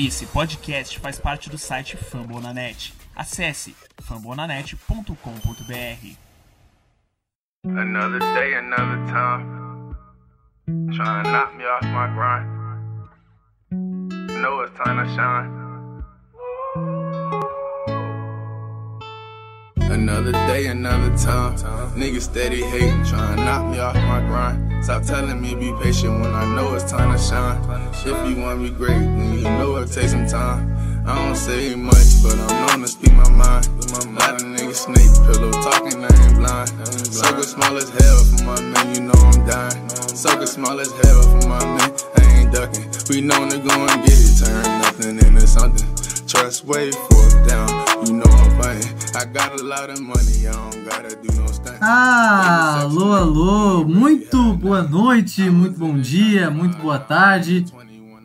Esse podcast faz parte do site Fambonanet. Acesse fambonanet.com.br. Another day, another time. Trying to knock me off my grind. Know it's time to shine. Another day, another time. Niggas steady hating, trying to knock me off my grind. Stop telling me be patient when I know it's time to shine. If you want me great, then you know it takes some time. I don't say much, but I'm known to speak my mind. A lot of niggas snake pillow talking, I ain't blind. Circle small as hell for my man, you know I'm dying. Circle small as hell for my man, I ain't ducking. We known to go and get it, turn nothing into something. Trust way fork down, you know I'm playing. I got a lot of money, I don't gotta do no. Ah, alô, alô, muito boa noite, muito bom dia, muito boa tarde.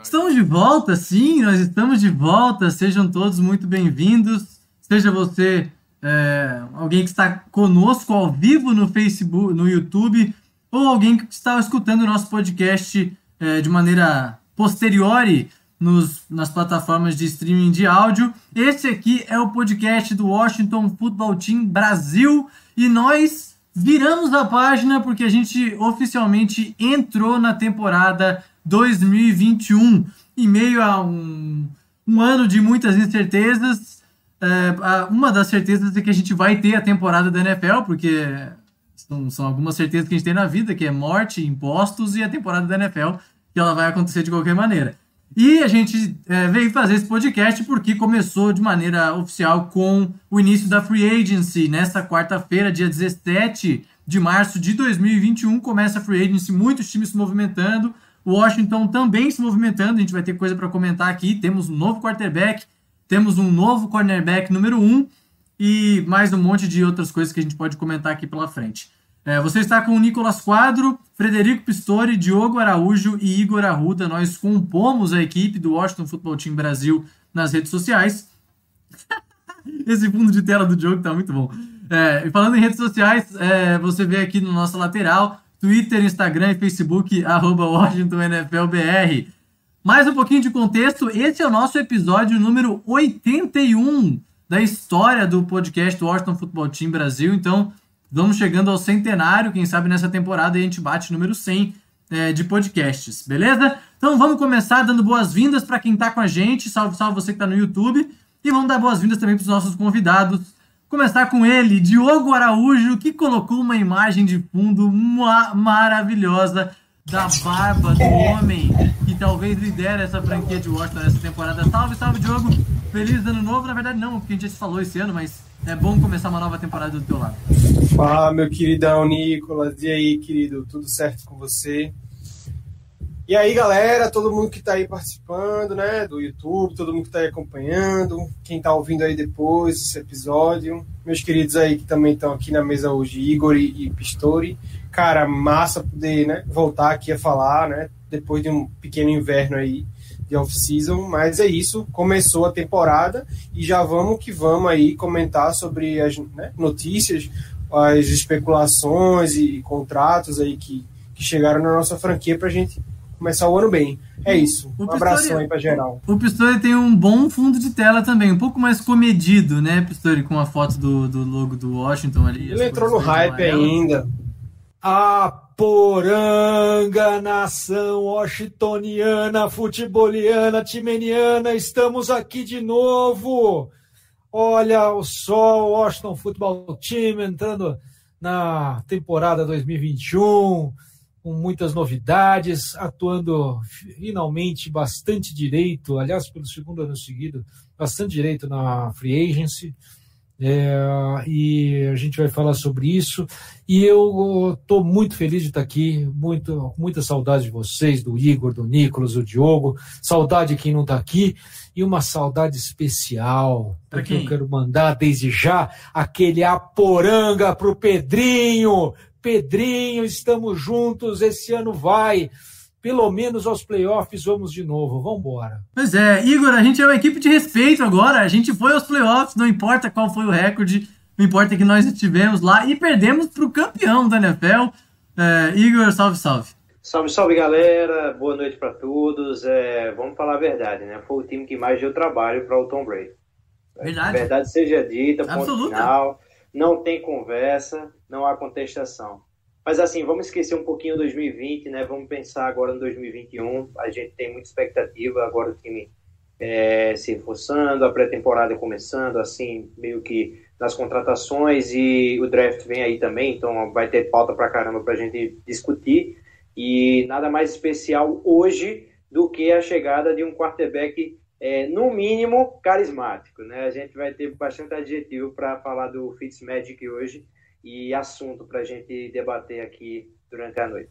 Estamos de volta, sim, nós estamos de volta. Sejam todos muito bem-vindos. Seja você é, alguém que está conosco ao vivo no Facebook, no YouTube, ou alguém que está escutando o nosso podcast é, de maneira posteriori nos, nas plataformas de streaming de áudio. Esse aqui é o podcast do Washington Football Team Brasil e nós viramos a página porque a gente oficialmente entrou na temporada 2021 em meio a um, um ano de muitas incertezas. É, uma das certezas é que a gente vai ter a temporada da NFL, porque são, são algumas certezas que a gente tem na vida, que é morte, impostos e a temporada da NFL, que ela vai acontecer de qualquer maneira. E a gente é, veio fazer esse podcast porque começou de maneira oficial com o início da Free Agency. Nesta quarta-feira, dia 17 de março de 2021, começa a Free Agency, muitos times se movimentando. Washington também se movimentando, a gente vai ter coisa para comentar aqui. Temos um novo quarterback, temos um novo cornerback número 1 um, e mais um monte de outras coisas que a gente pode comentar aqui pela frente. É, você está com o Nicolas Quadro, Frederico Pistori, Diogo Araújo e Igor Arruda. Nós compomos a equipe do Washington Football Team Brasil nas redes sociais. Esse fundo de tela do Diogo tá muito bom. É, falando em redes sociais, é, você vê aqui no nosso lateral, Twitter, Instagram e Facebook, arroba WashingtonNFLBR. Mais um pouquinho de contexto, esse é o nosso episódio número 81 da história do podcast Washington Football Team Brasil, então Vamos chegando ao centenário, quem sabe nessa temporada a gente bate número 100 é, de podcasts, beleza? Então vamos começar dando boas-vindas para quem está com a gente, salve, salve você que está no YouTube, e vamos dar boas-vindas também para os nossos convidados. Começar com ele, Diogo Araújo, que colocou uma imagem de fundo ma maravilhosa da barba do homem que talvez lidera essa franquia de Washington nessa temporada. Salve, salve, Diogo! Feliz ano novo, na verdade não, porque a gente já se falou esse ano, mas é bom começar uma nova temporada do teu lado. Fala, meu queridão Nicolas. E aí, querido? Tudo certo com você? E aí, galera, todo mundo que está aí participando, né, do YouTube, todo mundo que está aí acompanhando, quem está ouvindo aí depois esse episódio, meus queridos aí que também estão aqui na mesa hoje, Igor e, e Pistori. Cara, massa poder, né, voltar aqui a falar, né, depois de um pequeno inverno aí de off-season, mas é isso, começou a temporada e já vamos que vamos aí comentar sobre as né, notícias, as especulações e, contratos aí que, que chegaram na nossa franquia para a gente começar o ano bem. É isso. um abração aí para geral. O Pistori tem um bom fundo de tela também, um pouco mais comedido, né, Pistori, com a foto do, do logo do Washington ali. Ele entrou no hype ainda. A Poranga, nação washingtoniana, futeboliana, timeniana, estamos aqui de novo. Olha o sol, Washington Football Team entrando na temporada 2021, com muitas novidades, atuando finalmente bastante direito, aliás, pelo segundo ano seguido, bastante direito na free agency. É, e a gente vai falar sobre isso. E eu estou muito feliz de estar aqui, muito, muita saudade de vocês, do Igor, do Nicolas, do Diogo, saudade de quem não está aqui, e uma saudade especial, porque eu quero mandar desde já aquele aporanga para o Pedrinho. Pedrinho, estamos juntos, esse ano vai pelo menos aos playoffs vamos de novo. Vamos embora. Pois é, Igor, a gente é uma equipe de respeito agora. A gente foi aos playoffs, não importa qual foi o recorde, não importa que nós estivemos lá e perdemos para o campeão da NFL. É, Igor, salve, salve. Salve, salve galera, boa noite para todos. É, vamos falar a verdade, né? Foi o time que mais deu trabalho para o Tom Brady. Verdade. Verdade seja dita, ponto Absoluta. final. Não tem conversa, não há contestação. Mas assim, vamos esquecer um pouquinho 2020, né? Vamos pensar agora no 2021. A gente tem muita expectativa, agora o time é, se reforçando, a pré-temporada começando, assim, meio que nas contratações e o draft vem aí também, então vai ter pauta pra caramba pra gente discutir. E nada mais especial hoje do que a chegada de um quarterback, é, no mínimo, carismático. Né? A gente vai ter bastante adjetivo para falar do Fitzmagic hoje e assunto para a gente debater aqui durante a noite.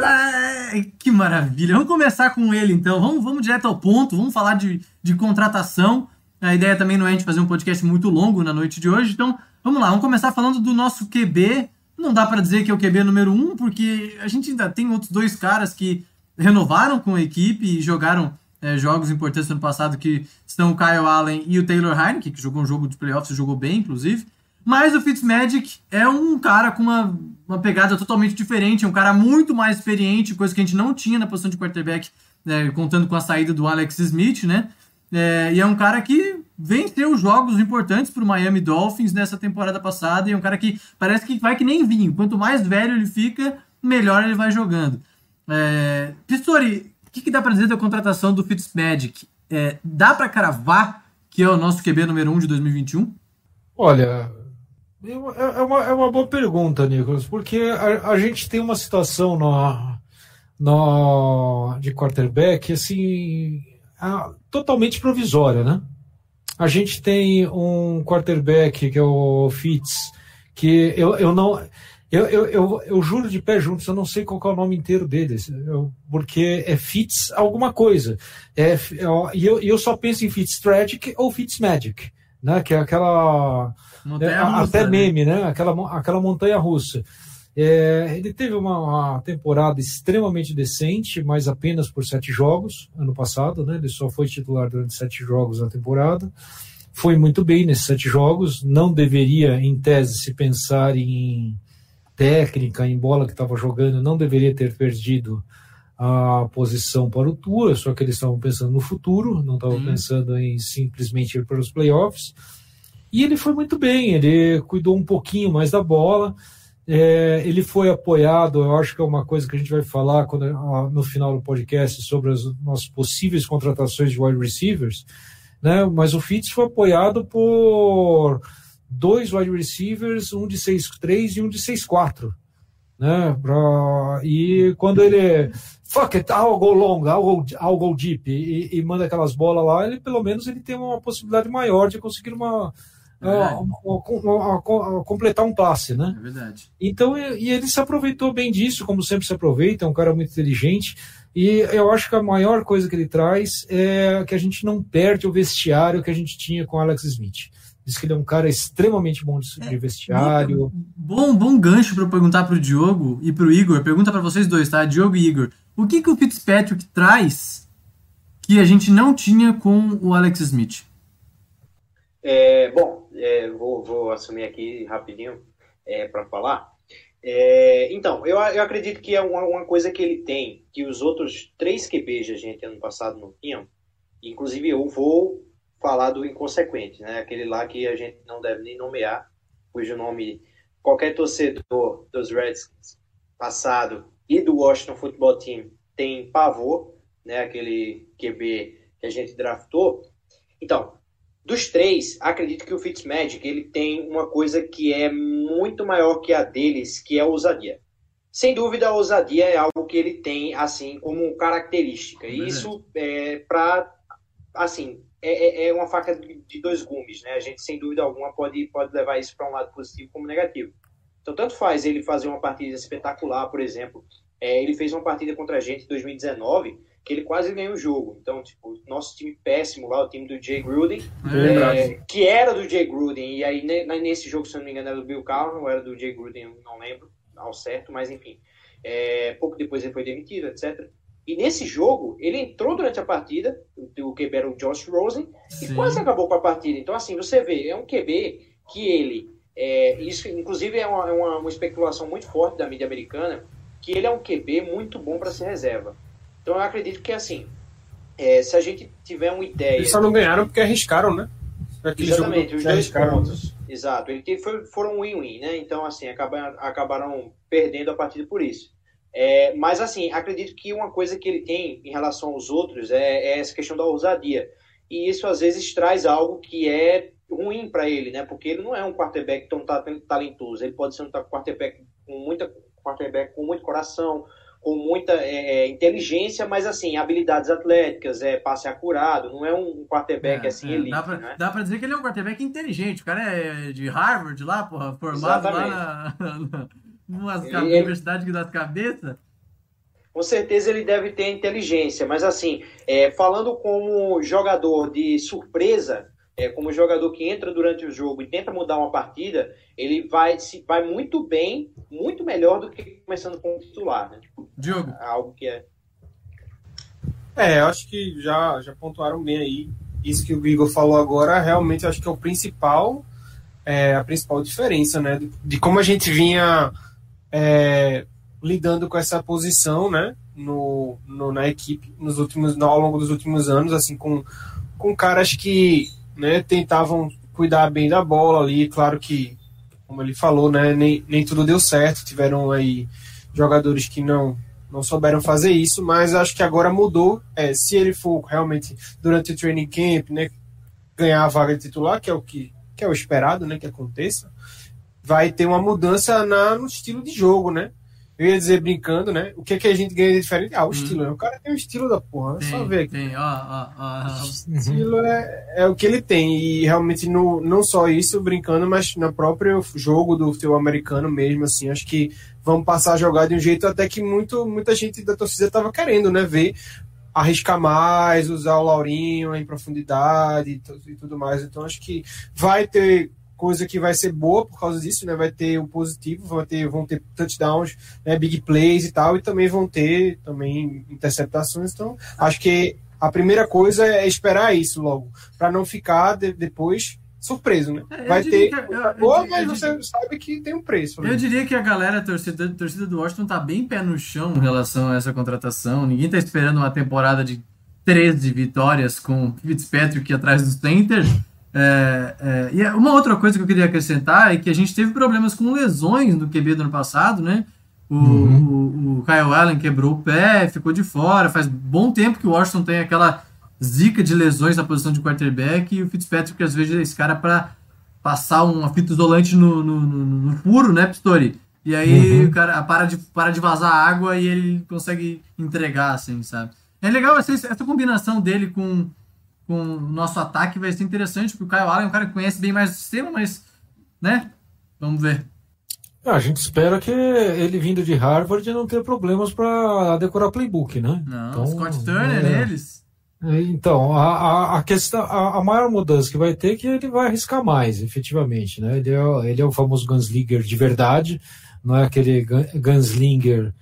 Ai, que maravilha. Vamos começar com ele então. Vamos, vamos direto ao ponto, vamos falar de, de contratação. A ideia também não é a gente fazer um podcast muito longo na noite de hoje, então vamos lá, vamos começar falando do nosso QB. Não dá para dizer que é o QB número um, porque a gente ainda tem outros dois caras que renovaram com a equipe e jogaram é, jogos importantes no ano passado, que são o Kyle Allen e o Taylor Heineke, que jogou um jogo de playoffs e jogou bem, inclusive. Mas o Fitzmagic é um cara com uma, uma pegada totalmente diferente, é um cara muito mais experiente, coisa que a gente não tinha na posição de quarterback, né, contando com a saída do Alex Smith, né? É, e é um cara que venceu jogos importantes para o Miami Dolphins nessa temporada passada, e é um cara que parece que vai que nem vinho. Quanto mais velho ele fica, melhor ele vai jogando. É, Pistori, o que, que dá para dizer da contratação do Fitzmagic? É, dá para cravar que é o nosso QB número 1 um de 2021? Olha, é é uma, é uma boa pergunta, Nicolas, porque a, a gente tem uma situação no, no, de quarterback assim, ah, totalmente provisória, né? A gente tem um quarterback que é o Fitz, que eu, eu não. Eu, eu, eu, eu juro de pé juntos, eu não sei qual é o nome inteiro dele, eu- porque é Fitz alguma coisa. É, é- e eu, eu só penso em Fitztragic ou Fitzmagic, né? Que é aquela. É, até né? meme, né? Aquela, aquela montanha russa. É, ele teve uma, uma temporada extremamente decente, mas apenas por sete jogos ano passado, né? Ele só foi titular durante sete jogos na temporada. Foi muito bem nesses sete jogos. Não deveria, em tese, se pensar em técnica, em bola que estava jogando, não deveria ter perdido a posição para o Tua, só que eles estavam pensando no futuro, não estavam Sim. pensando em simplesmente ir para os playoffs. E ele foi muito bem, ele cuidou um pouquinho mais da bola. É, ele foi apoiado, eu acho que é uma coisa que a gente vai falar quando, no final do podcast sobre as nossas possíveis contratações de wide receivers, né? mas o Fitz foi apoiado por dois wide receivers, um de 6'3 e um de 6'4. Né? Pra- e quando ele fuck it, I'll go long, I'll go, I'll go deep e, e manda aquelas bolas lá, ele pelo menos ele tem uma possibilidade maior de conseguir uma, Verdade. uma- uma- uma- completar um passe, né? É verdade. Então, e, e ele se aproveitou bem disso, como sempre se aproveita, é um cara muito inteligente. E eu acho que a maior coisa que ele traz é que a gente não perde o vestiário que a gente tinha com o Alex Smith. Diz que ele é um cara extremamente bom de, de vestiário. Bom, bom gancho para eu perguntar pro Diogo e pro Igor. Pergunta para vocês dois, tá? Diogo e Igor. O que que o Fitzpatrick traz que a gente não tinha com o Alex Smith? É, bom, é, vou, vou assumir aqui rapidinho para falar. É, então, eu, eu acredito que é uma, uma coisa que ele tem, que os outros três QBs da gente ano passado não tinham. Inclusive, eu vou falar do inconsequente, né? Aquele lá que a gente não deve nem nomear, cujo nome qualquer torcedor dos Redskins passado e do Washington Football Team tem pavor, né? Aquele QB que a gente draftou. Então, dos três, acredito que o Fitzmagic ele tem uma coisa que é muito maior que a deles, que é a ousadia. Sem dúvida, a ousadia é algo que ele tem assim como característica. E isso é para assim é, é- é uma faca de dois gumes, né? A gente sem dúvida alguma pode pode levar isso para um lado positivo como negativo. Então tanto faz ele fazer uma partida espetacular, por exemplo. É, ele fez uma partida contra a gente em 2019 que ele quase ganhou o jogo. Então, tipo, nosso time péssimo lá, o time do Jay Gruden, é, que era do Jay Gruden, e aí ne- nesse jogo, se eu não me engano, era do Bill ou era do Jay Gruden, eu não lembro ao certo, mas enfim. É, pouco depois ele foi demitido, etc. E nesse jogo, ele entrou durante a partida, o QB era o Josh Rosen, e Sim. quase acabou com a partida. Então, assim, você vê, é um QB que ele. é, isso, inclusive, é uma, é uma, uma especulação muito forte da mídia americana, que ele é um QB muito bom para ser reserva. Então eu acredito que assim, é, se a gente tiver uma ideia. Eles só não ganharam porque arriscaram, né? Aquele Exatamente, os dois arriscaram. pontos. Exato, ele teve, foi, foram win-win, né? Então, assim, acabaram, acabaram perdendo a partida por isso. É, mas, assim, acredito que uma coisa que ele tem em relação aos outros é, é essa questão da ousadia. E isso, às vezes, traz algo que é ruim para ele, né? Porque ele não é um quarterback tão talentoso. Ele pode ser um quarterback com muita quarterback com muito coração, com muita é, é, inteligência, mas assim, habilidades atléticas, é passe acurado, não é um quarterback é, assim é. elite. Dá pra, né? dá pra dizer que ele é um quarterback inteligente, o cara é de Harvard lá, porra, formado Exatamente. lá na, na, na ele, Universidade das Cabeças. Com certeza ele deve ter inteligência, mas assim, é, falando como jogador de surpresa, é, como jogador que entra durante o jogo e tenta mudar uma partida, ele vai, se, vai muito bem, muito melhor do que começando como titular. Né? Diogo. Algo que é. É, eu acho que já, já pontuaram bem aí. Isso que o Igor falou agora, realmente acho que é o principal, é, a principal diferença, né? De, de como a gente vinha é, lidando com essa posição, né? No, no, na equipe nos últimos, ao longo dos últimos anos, assim, com, com caras que né, tentavam cuidar bem da bola ali. Claro que, como ele falou, né, nem, nem tudo deu certo. Tiveram aí jogadores que não não souberam fazer isso, mas acho que agora mudou. É, se ele for realmente durante o training camp, né, ganhar a vaga de titular, que é o que, que é o esperado, né, que aconteça, vai ter uma mudança na, no estilo de jogo, né? Eu ia dizer brincando, né? O que, é que a gente ganha de diferente? Ah, o hum. estilo, né? O cara tem o estilo da porra. É só ver aqui. Tem, ó, ó, ó. O estilo é, é o que ele tem. E realmente, no, não só isso, brincando, mas no próprio jogo do futebol americano mesmo, assim, acho que vamos passar a jogar de um jeito até que muito, muita gente da torcida estava querendo, né? Ver arriscar mais, usar o Laurinho em profundidade e tudo mais. Então, acho que vai ter coisa que vai ser boa por causa disso, né? Vai ter o positivo, vai ter, vão ter touchdowns, né? big plays e tal, e também vão ter também interceptações. Então, acho que a primeira coisa é esperar isso logo, para não ficar de, depois surpreso, né? É, vai ter que, eu, boa, mas você sabe que tem um preço. Né? Eu diria que a galera, a torcida, a torcida do Washington tá bem pé no chão em relação a essa contratação. Ninguém tá esperando uma temporada de 13 vitórias com Fitzpatrick atrás do center. É, é, e uma outra coisa que eu queria acrescentar é que a gente teve problemas com lesões no QB do ano passado, né? O, uhum. o, o, Kyle Allen quebrou o pé, ficou de fora. Faz bom tempo que o Washington tem aquela zica de lesões na posição de quarterback e o Fitzpatrick às vezes é esse cara para passar uma fita isolante no, no, no, no furo, né, Pistori? E aí uhum. o cara para de, para de vazar água e ele consegue entregar, assim, sabe? É legal essa, essa combinação dele com com o nosso ataque vai ser interessante, porque o Kyle Allen é um cara que conhece bem mais o sistema, mas, né? Vamos ver. É, a gente espera que ele vindo de Harvard não tenha problemas para decorar playbook, né? Não, então, Scott Turner, é, eles. É, então, a, a, questão, a, a, maior mudança que vai ter é que ele vai arriscar mais, efetivamente, né? Ele é, ele é o famoso gunslinger de verdade, não é aquele gunslinger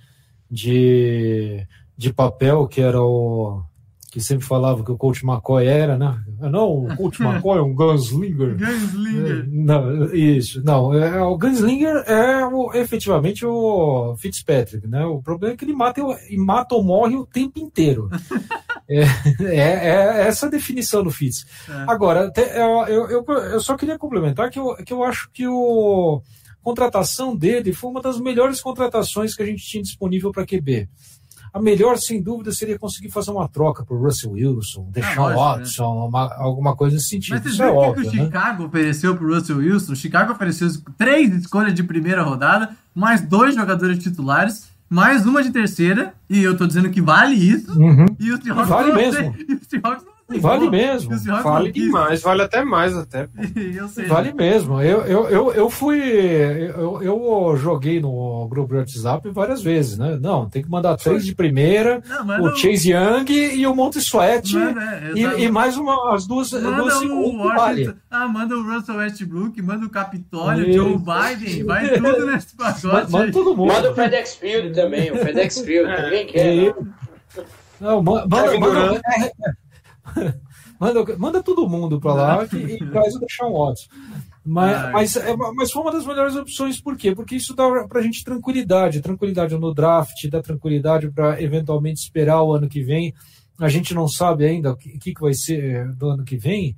de, de papel que era o que sempre falava que o Coach McCoy era, né? Ah, não, o Coach McCoy é um gunslinger. gunslinger. É, não, isso. Não, é, o gunslinger é o, efetivamente o Fitzpatrick, né? O problema é que ele mata, ele mata ou morre o tempo inteiro. é, é, é, essa a definição do Fitz. É. Agora, eu, eu, eu, só queria complementar que eu, que eu acho que o contratação dele foi uma das melhores contratações que a gente tinha disponível para QB. A melhor, sem dúvida, seria conseguir fazer uma troca por Russell Wilson, deixar ah, Watson, né? uma, alguma coisa nesse sentido. Mas você viu é o que o né? Chicago ofereceu para Russell Wilson? O Chicago ofereceu três escolhas de primeira rodada, mais dois jogadores titulares, mais uma de terceira, e eu tô dizendo que vale isso. Uhum. E o Seahawks vale mesmo. E o Seahawks Vale mesmo. Vale demais, vale até mais até. vale mesmo. Eu, eu, eu, eu fui. Eu, eu joguei no grupo do WhatsApp várias vezes, né? Não, tem que mandar três de primeira, não, o Chase Young e o Monte Sweat. É, e, e, mais uma, as duas, manda duas segundos. Vale. Ah, manda o Russell Westbrook, manda o Capitólio, o Joe Biden, vai tudo nesse pacote. Manda, todo mundo. Manda o FedEx Field também, o FedEx Field, ninguém quer. Não, manda, manda, manda, manda, manda todo mundo para lá e, e traz o Deshaun Watson. Mas, mas, é, mas foi uma das melhores opções, por quê? Porque isso dá pra gente tranquilidade, tranquilidade no draft, dá tranquilidade para eventualmente esperar o ano que vem. A gente não sabe ainda o que, que vai ser do ano que vem,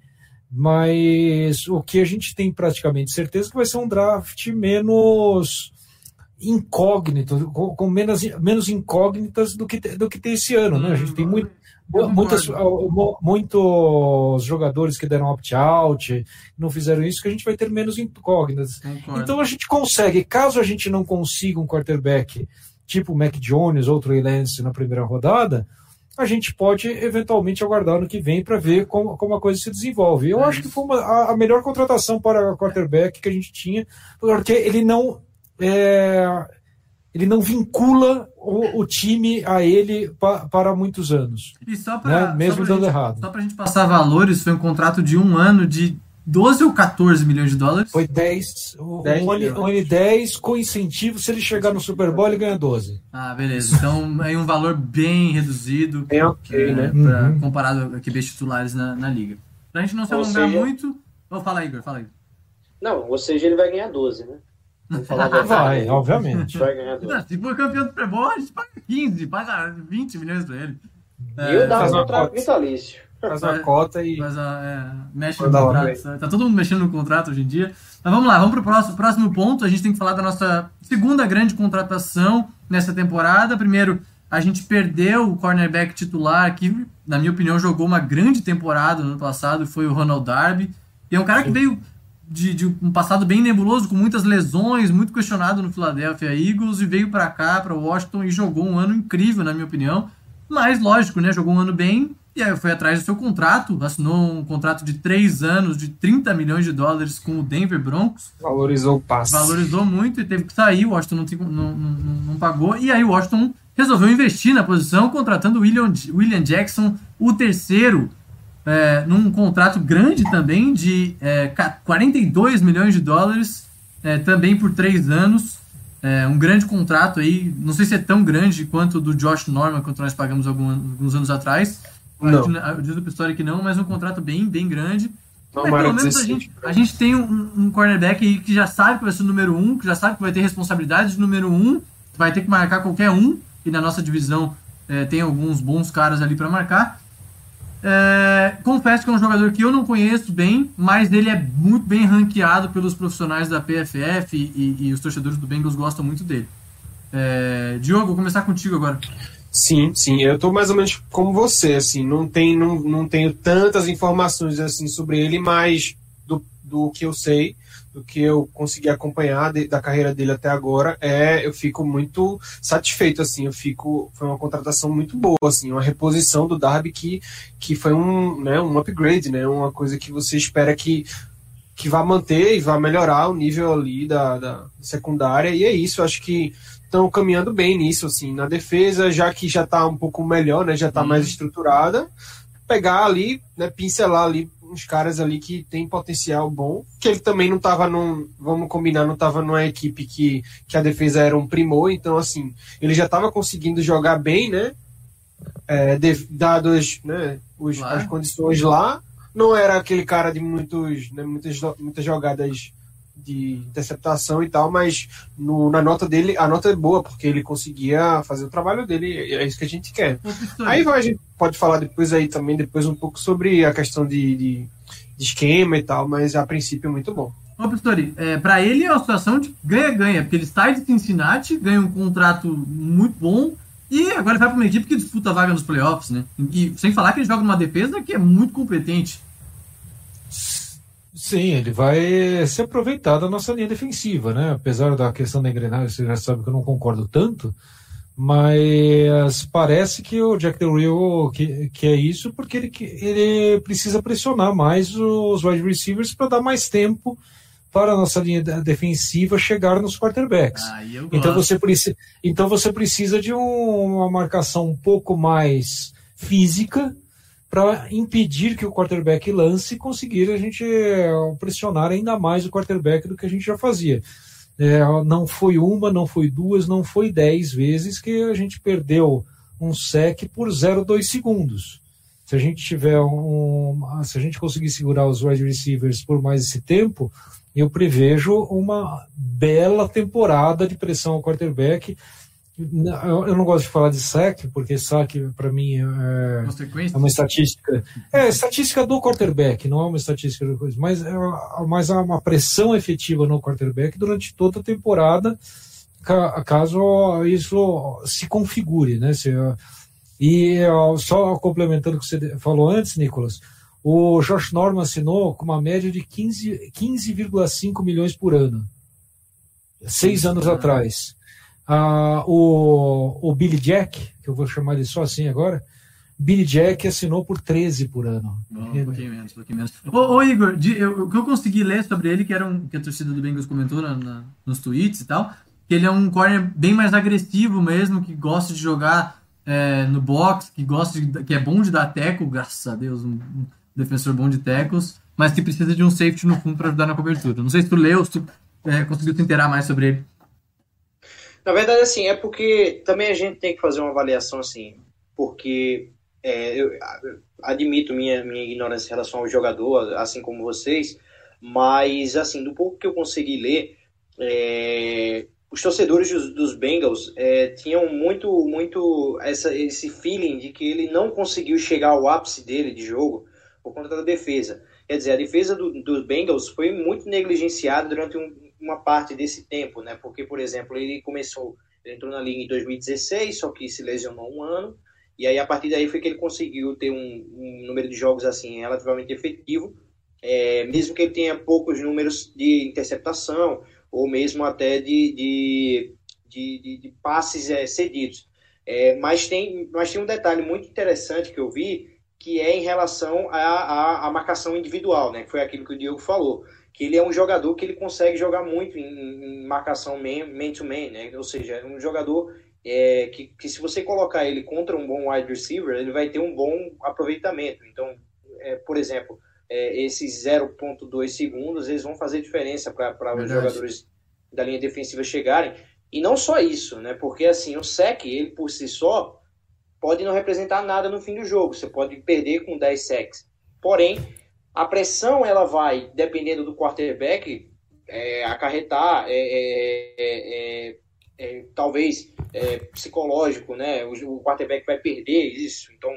mas o que a gente tem praticamente certeza é que vai ser um draft menos incógnito, com, com menos, menos incógnitas do que, do que tem esse ano, né? A gente tem muito, muitas, muitos jogadores que deram opt-out, não fizeram isso, que a gente vai ter menos incógnitas. Concordo. Então a gente consegue, caso a gente não consiga um quarterback tipo o Mac Jones ou Trey Lance na primeira rodada, a gente pode eventualmente aguardar no que vem para ver como, como a coisa se desenvolve. Eu é acho que foi uma, a, a, melhor contratação para quarterback que a gente tinha, porque ele não. É, ele não vincula o, o time a ele pa, para muitos anos. E só para né? mesmo dando gente, errado. Só para a gente passar valores, foi um contrato de um ano de 12 ou 14 milhões de dólares? Foi 10. O 10, 10 com incentivo. Se ele chegar no Super Bowl, ele ganha 12. Ah, beleza. Então é um valor bem reduzido. Bem ok, é, né? Pra, uhum. Comparado a QBs titulares na, na liga. Pra gente não se alongar seja... muito. Oh, fala, Igor, fala aí. Não, ou seja, ele vai ganhar 12, né? vai, obviamente. Vai ganhar 12. Se for campeão do Super Bowl, a gente paga 15, paga 20 milhões pra ele. E eu dava um contrato vitalício. Faz uma cota e. Faz a, é, mexe no contrato. Tá todo mundo mexendo no contrato hoje em dia. Mas vamos lá, vamos pro próximo, próximo ponto. A gente tem que falar da nossa segunda grande contratação nessa temporada. Primeiro, a gente perdeu o cornerback titular, que, na minha opinião, jogou uma grande temporada no ano passado, foi o Ronald Darby. E é um cara que veio de, de, um passado bem nebuloso, com muitas lesões, muito questionado no Philadelphia Eagles, e veio para cá, para Washington, e jogou um ano incrível, na minha opinião. Mas, lógico, né? Jogou um ano bem, e aí foi atrás do seu contrato, assinou um contrato de três anos de 30 milhões de dólares com o Denver Broncos. Valorizou o passe. Valorizou muito e teve que sair, o Washington não, não, não, não pagou. E aí o Washington resolveu investir na posição, contratando o William, William Jackson, o terceiro é, num contrato grande também de é, 42 milhões de dólares, é, também por três anos. É, um grande contrato aí, não sei se é tão grande quanto o do Josh Norman, quanto nós pagamos algum, alguns anos atrás. Não. Diz o Pistori que não, mas um contrato bem, bem grande. Não, mas pelo menos a gente, a gente tem um, um cornerback aí que já sabe que vai ser o número um, que já sabe que vai ter responsabilidade de número um, vai ter que marcar qualquer um, e na nossa divisão é, tem alguns bons caras ali para marcar. É, confesso que é um jogador que eu não conheço bem, mas ele é muito bem ranqueado pelos profissionais da PFF e, e, e os torcedores do Bengals gostam muito dele. É, Diogo, vou começar contigo agora. Sim, sim, eu tô mais ou menos como você, assim, não, tem, não, não tenho tantas informações assim sobre ele, mas do, do que eu sei, do que eu consegui acompanhar de, da carreira dele até agora, é eu fico muito satisfeito assim, eu fico foi uma contratação muito boa assim, uma reposição do Darby que, que foi um, né, um upgrade, né, uma coisa que você espera que que vá manter e vá melhorar o nível ali da, da secundária e é isso, acho que estão caminhando bem nisso assim, na defesa, já que já está um pouco melhor, né, já está mais estruturada, pegar ali, né, pincelar ali uns caras ali que tem potencial bom, que ele também não estava num, vamos combinar, não estava numa equipe que, que a defesa era um primor, então assim, ele já estava conseguindo jogar bem, né? É, de, dados né, os, as condições lá, não era aquele cara de muitos, né, muitas, muitas jogadas de interceptação e tal, mas no, na nota dele, a nota é boa, porque ele conseguia fazer o trabalho dele, é isso que a gente quer. Aí vai, a gente pode falar depois aí também, depois um pouco sobre a questão de, de, de esquema e tal, mas a princípio é muito bom. Ô, Pistori, é, para ele é uma situação de ganha-ganha, porque ele sai de Cincinnati, ganha um contrato muito bom, e agora vai para uma equipe que disputa a vaga nos playoffs, né? E sem falar que ele joga numa defesa que é muito competente. Sim, ele vai se aproveitar da nossa linha defensiva, né? Apesar da questão da engrenagem, você já sabe que eu não concordo tanto, mas parece que o Jack Del Rio que, que é isso porque ele, ele precisa pressionar mais os wide receivers para dar mais tempo para a nossa linha defensiva chegar nos quarterbacks. Ah, então, você precisa, então você precisa de um, uma marcação um pouco mais física para impedir que o quarterback lance e conseguir a gente eh, pressionar ainda mais o quarterback do que a gente já fazia. É, não foi uma, não foi duas, não foi dez vezes que a gente perdeu um sec por 0,2 segundos. se a gente tiver um, se a gente conseguir segurar os wide receivers por mais esse tempo, eu prevejo uma bela temporada de pressão ao quarterback. Eu não gosto de falar de sack, porque sack para mim é, é, uma estatística. É estatística do quarterback, não é uma estatística de coisa, mas é mais uma pressão efetiva no quarterback durante toda a temporada, caso isso se configure, né? Se, e só complementando o que você falou antes, Nicolas, o Josh Norman assinou com uma média de 15,5 15, milhões por ano, seis anos atrás. Ah, o, o Billy Jack, que eu vou chamar ele só assim agora, Billy Jack assinou por 13 por ano. um pouquinho menos, um pouquinho menos. Ô, ô Igor, de, eu, o que eu consegui ler sobre ele, que era um, que a torcida do Bengals comentou na, na, nos tweets e tal, que ele é um corner bem mais agressivo mesmo, que gosta de jogar é, no box, que gosta de, que é bom de dar teco, graças a Deus, um, um defensor bom de tecos, mas que precisa de um safety no fundo para ajudar na cobertura. Não sei se tu leu, se tu é, conseguiu te inteirar mais sobre ele. Na verdade, assim, é porque também a gente tem que fazer uma avaliação assim, porque é, eu admito minha, minha ignorância em relação ao jogador, assim como vocês, mas, assim, do pouco que eu consegui ler, é, os torcedores dos, dos Bengals é, tinham muito, muito essa, esse feeling de que ele não conseguiu chegar ao ápice dele de jogo por conta da defesa. Quer dizer, a defesa do, dos Bengals foi muito negligenciada durante um, uma parte desse tempo, né? Porque, por exemplo, ele começou, ele entrou na liga em 2016, só que se lesionou um ano, e aí a partir daí foi que ele conseguiu ter um, um número de jogos assim relativamente efetivo, é, mesmo que ele tenha poucos números de interceptação, ou mesmo até de, de, de, de passes é, cedidos. É, mas, tem, mas tem um detalhe muito interessante que eu vi, que é em relação à, à, marcação individual, né? que foi aquilo que o Diego falou, que ele é um jogador que ele consegue jogar muito em, em marcação man-to-man, né? ou seja, é um jogador é, que, que se você colocar ele contra um bom wide receiver, ele vai ter um bom aproveitamento. Então, é, por exemplo, é, esses 0,2 segundos eles vão fazer diferença para os jogadores da linha defensiva chegarem. E não só isso, né? Porque assim, o sec, ele por si só, pode não representar nada no fim do jogo. Você pode perder com 10 secs. Porém, a pressão ela vai, dependendo do quarterback, é, acarretar é, é, é, é talvez é, psicológico, né? O, o, quarterback vai perder isso. Então,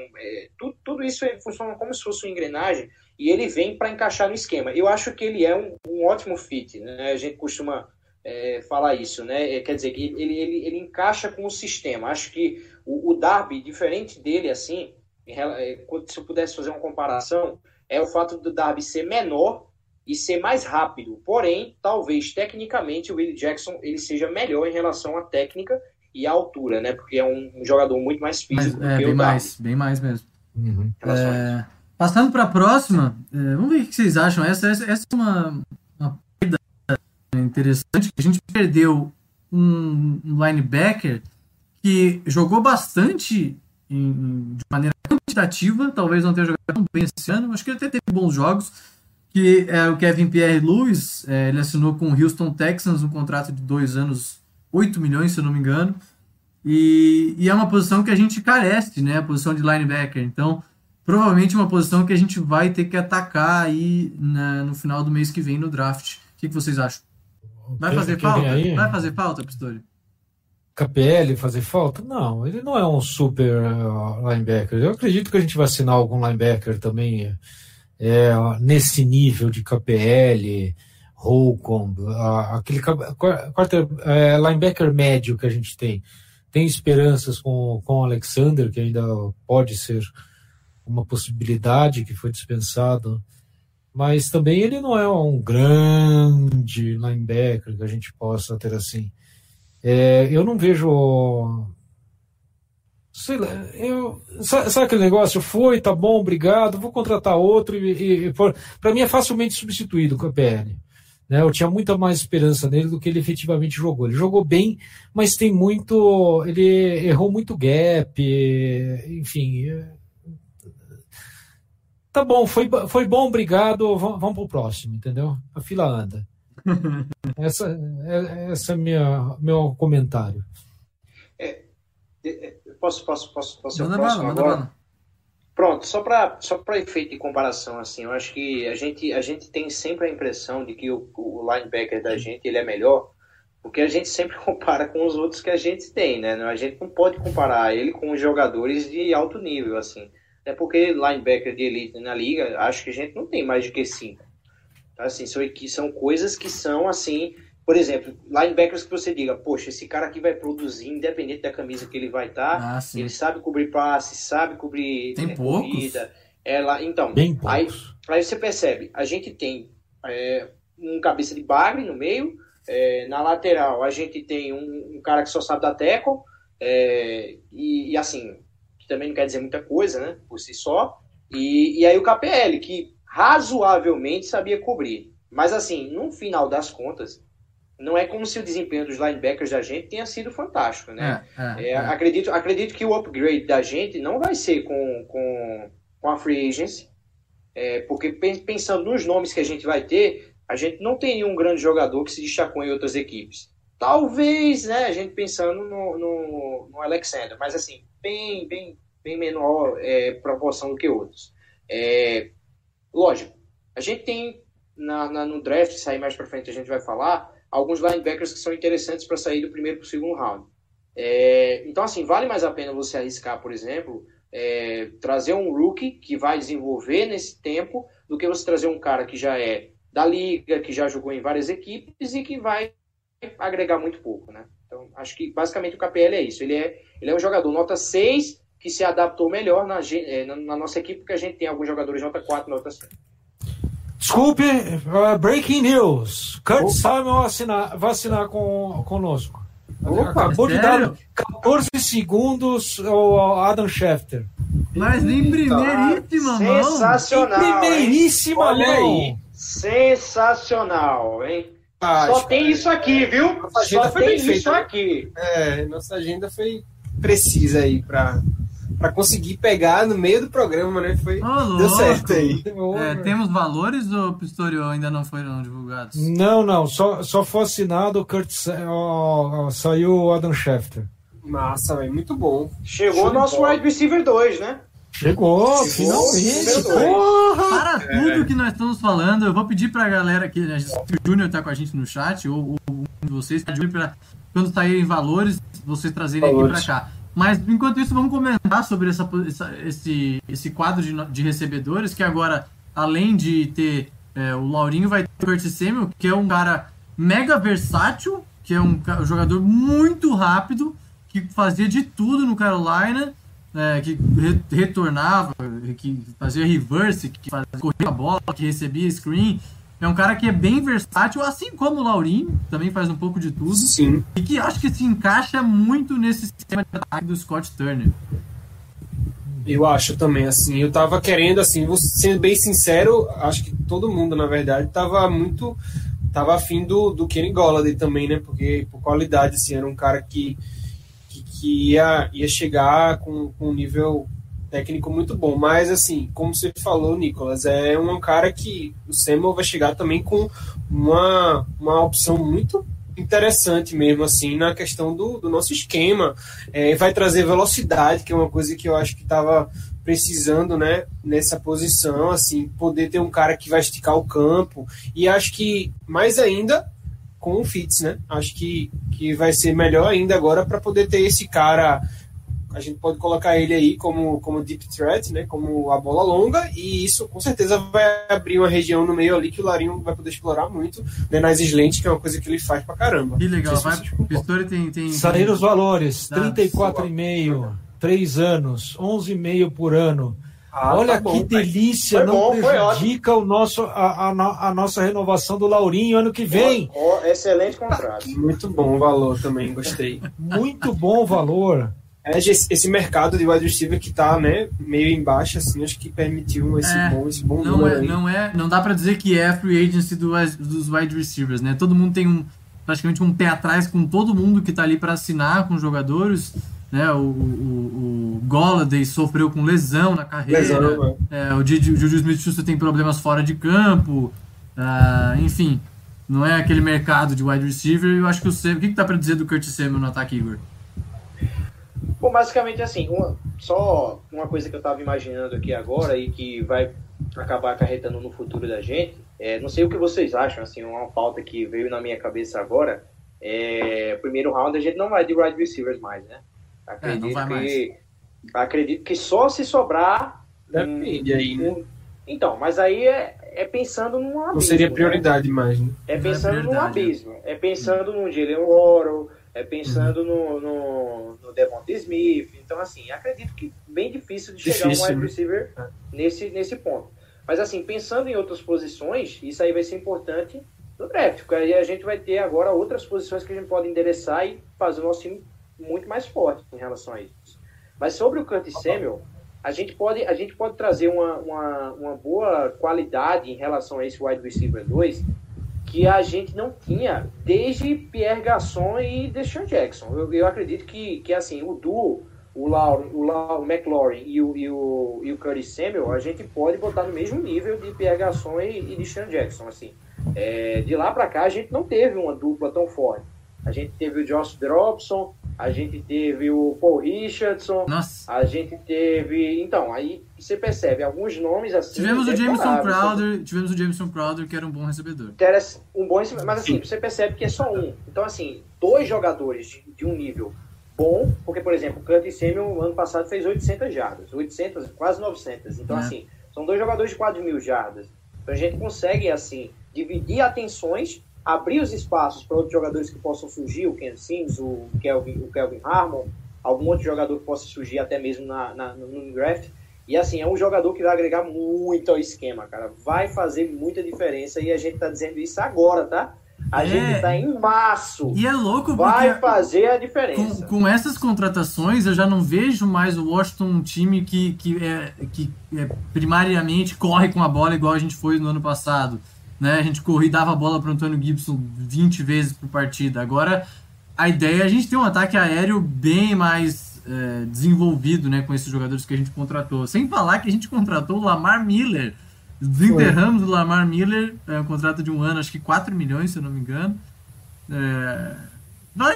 tudo, tudo isso funciona como se fosse uma engrenagem e ele vem para encaixar no esquema. Eu acho que ele é um, um ótimo fit, né? A gente costuma é, falar isso, né? É, quer dizer que ele, ele, ele encaixa com o sistema. Acho que o, o Darby, diferente dele, assim, é, se eu pudesse fazer uma comparação, é o fato do Darby ser menor e ser mais rápido. Porém, talvez tecnicamente o Willie Jackson ele seja melhor em relação à técnica e à altura, né? Porque é um, um jogador muito mais físico. Mas, é, bem mais, bem mais mesmo. Uhum. É, Passando para a próxima, é, vamos ver o que vocês acham. Essa, essa, essa é uma, interessante. A gente perdeu um, linebacker que jogou bastante em, de maneira quantitativa, talvez não tenha jogado tão bem esse ano, acho que ele até teve bons jogos, que é o Kevin Pierre Lewis, é, ele assinou com o Houston Texans um contrato de dois anos, 8 milhões, se eu não me engano, e, e é uma posição que a gente carece, né, a posição de linebacker, então provavelmente uma posição que a gente vai ter que atacar aí na, no final do mês que vem no draft. O que, que vocês acham? Vai fazer falta? Vai fazer falta, Pistori? KPL fazer falta? Não, ele não é um super uh, linebacker. Eu acredito que a gente vai assinar algum linebacker também é, nesse nível de KPL, Holcomb, aquele quarter, é, linebacker médio que a gente tem. Tem esperanças com, com o Alexander, que ainda pode ser uma possibilidade que foi dispensado, mas também ele não é um grande linebacker que a gente possa ter assim. É, eu não vejo. Sei lá, eu, sabe, sabe, aquele negócio? Foi, tá bom, obrigado, vou contratar outro e, e para mim é facilmente substituído com a PL. Né? Eu tinha muita mais esperança nele do que ele efetivamente jogou. Ele jogou bem, mas tem muito. Ele errou muito gap, enfim Tá bom, foi, foi bom, obrigado, vamos, vamos pro próximo, entendeu? A fila anda. essa é essa é minha, meu comentário. É, é, posso, posso, posso, posso manda próximo bala, agora? Pronto, só para só para efeito de comparação, assim, eu acho que a gente, a gente tem sempre a impressão de que o, o linebacker da gente ele é melhor, porque a gente sempre compara com os outros que a gente tem, né? A gente não pode comparar ele com os jogadores de alto nível, assim. É porque linebacker de elite na liga, acho que a gente não tem mais do que cinco. Então, assim, são, são coisas que são, assim, por exemplo, linebackers que você diga, poxa, esse cara aqui vai produzir, independente da camisa que ele vai estar, tá, Ah, ele sabe cobrir passe, sabe cobrir Tem é, poucos. corrida. É lá, então, Bem aí, poucos. aí você percebe, a gente tem é, um cabeça de bagre no meio, é, na lateral a gente tem um, um cara que só sabe dar tackle, é, e, e assim, também não quer dizer muita coisa, né, por si só, e, e aí o KPL, que razoavelmente sabia cobrir. Mas assim, no final das contas, não é como se o desempenho dos linebackers da gente tenha sido fantástico, né? É, é, É, é. acredito, acredito que o upgrade da gente não vai ser com, com, com a free agency, é, porque pen- pensando nos nomes que a gente vai ter, a gente não tem nenhum grande jogador que se destacou em outras equipes. Talvez, né, a gente pensando no, no, no Alexander, mas assim, bem, bem, bem menor é, proporção do que outros. É, lógico, a gente tem na, na- no draft, sair mais pra frente a gente vai falar, alguns linebackers que são interessantes para sair do primeiro para o segundo round. É, então, assim, vale mais a pena você arriscar, por exemplo, é, trazer um rookie que vai desenvolver nesse tempo do que você trazer um cara que já é da liga, que já jogou em várias equipes e que vai agregar muito pouco, né? Então, acho que basicamente o KPL é isso. Ele é, ele é um jogador nota 6 que se adaptou melhor na, é, na, na nossa equipe, porque a gente tem alguns jogadores nota 4, nota 5. Desculpe, uh, breaking news. Kurt Simon vai assinar, vai assinar com, conosco. Opa, Acabou de sério? dar 14 segundos ao Adam Schefter. Mas em primeiríssima mão. Sensacional! hein? Primeiríssima Olha mão. aí. Sensacional, hein? Só tem que- isso aqui, viu? Nossa agenda Só foi tem bem isso feita, né? aqui. É, nossa agenda foi precisa aí pra, pra conseguir pegar no meio do programa, né? Foi, Ô, deu certo aí. É, temos valores ou Pistoriou ainda não foram divulgados? Não, não, só, só foi assinado o Kurt Sa- ó, ó, saiu o Adam Schefter. Massa, velho, muito bom. Chegou o nosso wide receiver 2, né? Chegou, Chegou, finalmente. Porra! Para tudo que nós estamos falando, eu vou pedir pra galera que né, se o Júnior tá com a gente no chat, ou, ou um de vocês, pra, quando saírem valores, vocês trazerem Valores. aqui pra cá. Mas enquanto isso, vamos comentar sobre essa, essa- esse, esse quadro de, de recebedores, que agora, além de ter é, o Laurinho, vai ter o Curtis Samuel, que é um cara mega versátil, que é um, um jogador muito rápido, que fazia de tudo no Carolina, é, que re- retornava, que fazia reverse, que fazia, corria a bola, que recebia screen. É um cara que é bem versátil, assim como o Laurinho, também faz um pouco de tudo. Sim. E que acho que se encaixa muito nesse sistema de ataque do Scott Turner. Eu acho também, assim, eu tava querendo, assim, sendo bem sincero, acho que todo mundo, na verdade, tava muito, tava afim do, do Kenny Golladay também, né, porque por qualidade, assim, era um cara que, que, ia, ia chegar com, com um nível técnico muito bom, mas, assim, como você falou, Nicolas, é um cara que o Samuel vai chegar também com uma, uma opção muito interessante mesmo, assim, na questão do, do nosso esquema, é, vai trazer velocidade, que é uma coisa que eu acho que estava precisando, né, nessa posição, assim, poder ter um cara que vai esticar o campo, e acho que mais ainda com o Fitz, né? Acho que, que vai ser melhor ainda agora para poder ter esse cara. A gente pode colocar ele aí como, como deep threat, né? Como a bola longa, e isso com certeza vai abrir uma região no meio ali que o Larinho vai poder explorar muito, né? Nas slants, que é uma coisa que ele faz pra caramba. Que legal, vai. Pistori tem. tem Saíram os valores: Dados. 34,5, 3 anos, 11,5 por ano. Ah, Olha tá bom, que delícia, não bom, prejudica o nosso, a, a a nossa renovação do Laurinho ano que vem. Ó, excelente contrato. Muito bom o valor também, gostei. Muito bom valor. É, esse, esse mercado de wide receiver que tá, né, meio embaixo, assim, acho que permitiu esse É, bom, esse bom Não número é, aí. não é, não dá pra dizer que é a free agency do, dos wide receivers, né? Todo mundo tem um praticamente um pé atrás com todo mundo que tá ali pra assinar com os jogadores, né? O, o, o Golladay sofreu com lesão na carreira. Lesão, É, o Juju Smith-Schuster tem problemas fora de campo. ah, enfim, não é aquele mercado de wide receiver. Eu acho que o o que, que dá pra dizer do Curtis Samuel no ataque, Igor? Bom, basicamente assim, uma, só uma coisa que eu estava imaginando aqui agora e que vai acabar acarretando no futuro da gente, é, não sei o que vocês acham, assim, uma pauta que veio na minha cabeça agora, é, primeiro round a gente não vai de wide receivers mais, né? Acredito É, não vai que acredito que só se sobrar Depende aí, né? um- então, mas aí é, é pensando num abismo. Não seria né? prioridade mais, né? É Não é pensando num prioridade. abismo. É pensando no Jalen Waddle, é pensando no, no, no Devonta Smith. Então, assim, acredito que bem difícil de chegar Difícil, um wide né? receiver É. nesse, nesse ponto. Mas, assim, pensando em outras posições, isso aí vai ser importante no draft, porque aí a gente vai ter agora outras posições que a gente pode endereçar e fazer o nosso time muito mais forte em relação a isso. Mas sobre o Curtis Samuel, a gente pode, a gente pode trazer uma, uma, uma boa qualidade em relação a esse wide receiver 2 que a gente não tinha desde Pierre Garçon e Deshaun Jackson. Eu, eu acredito que, que assim, o duo, o, Lauren, o, Lau- o McLaurin e o, e, o, e o Curtis Samuel, a gente pode botar no mesmo nível de Pierre Garçon e, e Deshaun Jackson. Assim. É, de lá para cá, a gente não teve uma dupla tão forte. A gente teve o Josh Dobson, a gente teve o Paul Richardson, Nossa. a gente teve. Então, aí você percebe alguns nomes assim. Tivemos o Jameson. Crowder, tivemos o Jameson Crowder, que era um bom recebedor. Interessa- um bom recebe- mas assim, você percebe que é só um. Então, assim, dois jogadores de, de um nível bom, porque, por exemplo, o Curtis Samuel, ano passado, fez 800 jardas, 800, quase 900. Então, É. assim, são dois jogadores de 4 mil jardas. Então, a gente consegue, assim, dividir atenções, abrir os espaços para outros jogadores que possam surgir, o Ken Sims, o Kelvin, o Kelvin Harmon, algum outro jogador que possa surgir até mesmo na, na- no draft. E assim, é um jogador que vai agregar muito ao esquema, cara. Vai fazer muita diferença e a gente tá dizendo isso agora, tá? A É. gente tá em março. E é louco Vai porque fazer a com, diferença. com essas contratações eu já não vejo mais o Washington um time que, que, é, que é, primariamente corre com a bola igual a gente foi no ano passado. Né? A gente corria e dava a bola para Antônio Gibson 20 vezes por partida. Agora a ideia é a gente ter um ataque aéreo bem mais é, desenvolvido né, com esses jogadores que a gente contratou. Sem falar que a gente contratou o Lamar Miller. Desenterramos o Lamar Miller, é um contrato de um ano, acho que 4 milhões, se eu não me engano. É, vai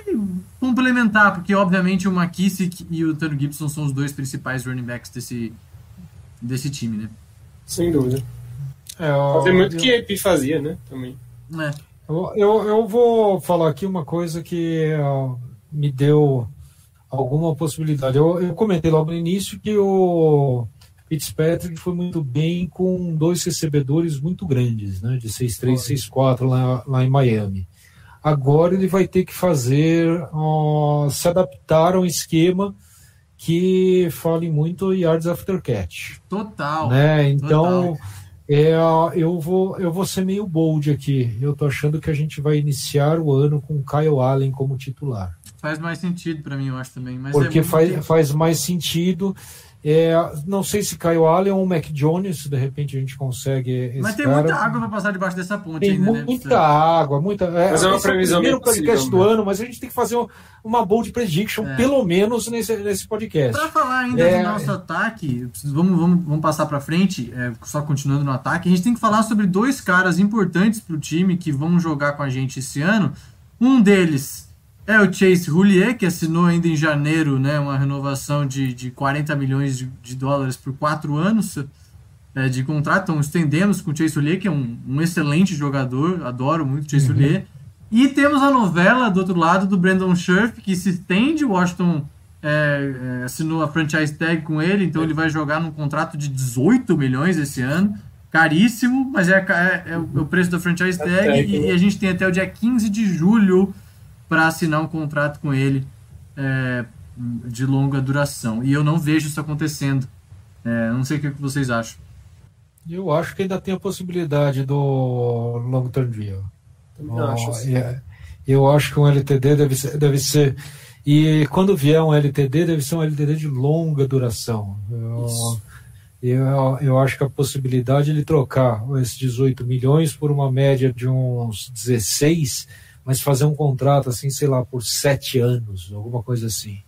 complementar, porque obviamente o McKissick e o Tano Gibson são os dois principais running backs desse, desse time, né? Sem dúvida. É, Fazer muito eu- que ele fazia, né? Também. É. Eu, eu, eu vou falar aqui uma coisa que ó, me deu alguma possibilidade. Eu, eu comentei logo no início que o Fitzpatrick foi muito bem com dois recebedores muito grandes, né, de 6'3", 6'4", lá, lá em Miami. Agora ele vai ter que fazer, ó, se adaptar a um esquema que fale muito yards after catch Total. né? Então, Total. É, eu, vou, eu vou ser meio bold aqui. Eu tô achando que a gente vai iniciar o ano com Kyle Allen como titular. Faz mais sentido pra mim, eu acho também. Mas Porque é faz, faz mais sentido. É, não sei se Kyle Allen ou Mac Jones, de repente a gente consegue. Esse Mas tem cara. muita água pra passar debaixo dessa ponte Tem ainda, né? muita água, muita. É, Mas é uma esse o previsão primeiro bem possível, podcast do né? ano, mas a gente tem que fazer um- uma bold prediction, É. pelo menos nesse, nesse podcast. Pra falar ainda É. do nosso ataque, vamos, vamos, vamos passar pra frente, é, só continuando no ataque. A gente tem que falar sobre dois caras importantes pro time que vão jogar com a gente esse ano. Um deles é o Chase Roulier, que assinou ainda em janeiro né, uma renovação de, de 40 milhões de, de dólares por quatro anos é, de contrato. Então estendemos com o Chase Roulier, que é um, um excelente jogador, adoro muito o Chase Roulier. E temos a novela do outro lado do Brandon Scherf, que se estende, o Washington é, é, assinou a franchise tag com ele, então ele vai jogar num contrato de 18 milhões esse ano. Caríssimo, mas é, é- é o é o preço da franchise tag tag, e, né? e a gente tem até o dia 15 de julho para assinar um contrato com ele é, de longa duração. E eu não vejo isso acontecendo. É, não sei o que vocês acham. Eu acho que ainda tem a possibilidade do long term deal. Também acho. Ó, assim. é, eu acho que um LTD deve ser, deve ser. E quando vier um LTD, deve ser um LTD de longa duração. Eu, eu, eu acho que a possibilidade de ele trocar esses 18 milhões por uma média de uns 16, mas fazer um contrato assim, sei lá, por sete anos, alguma coisa assim.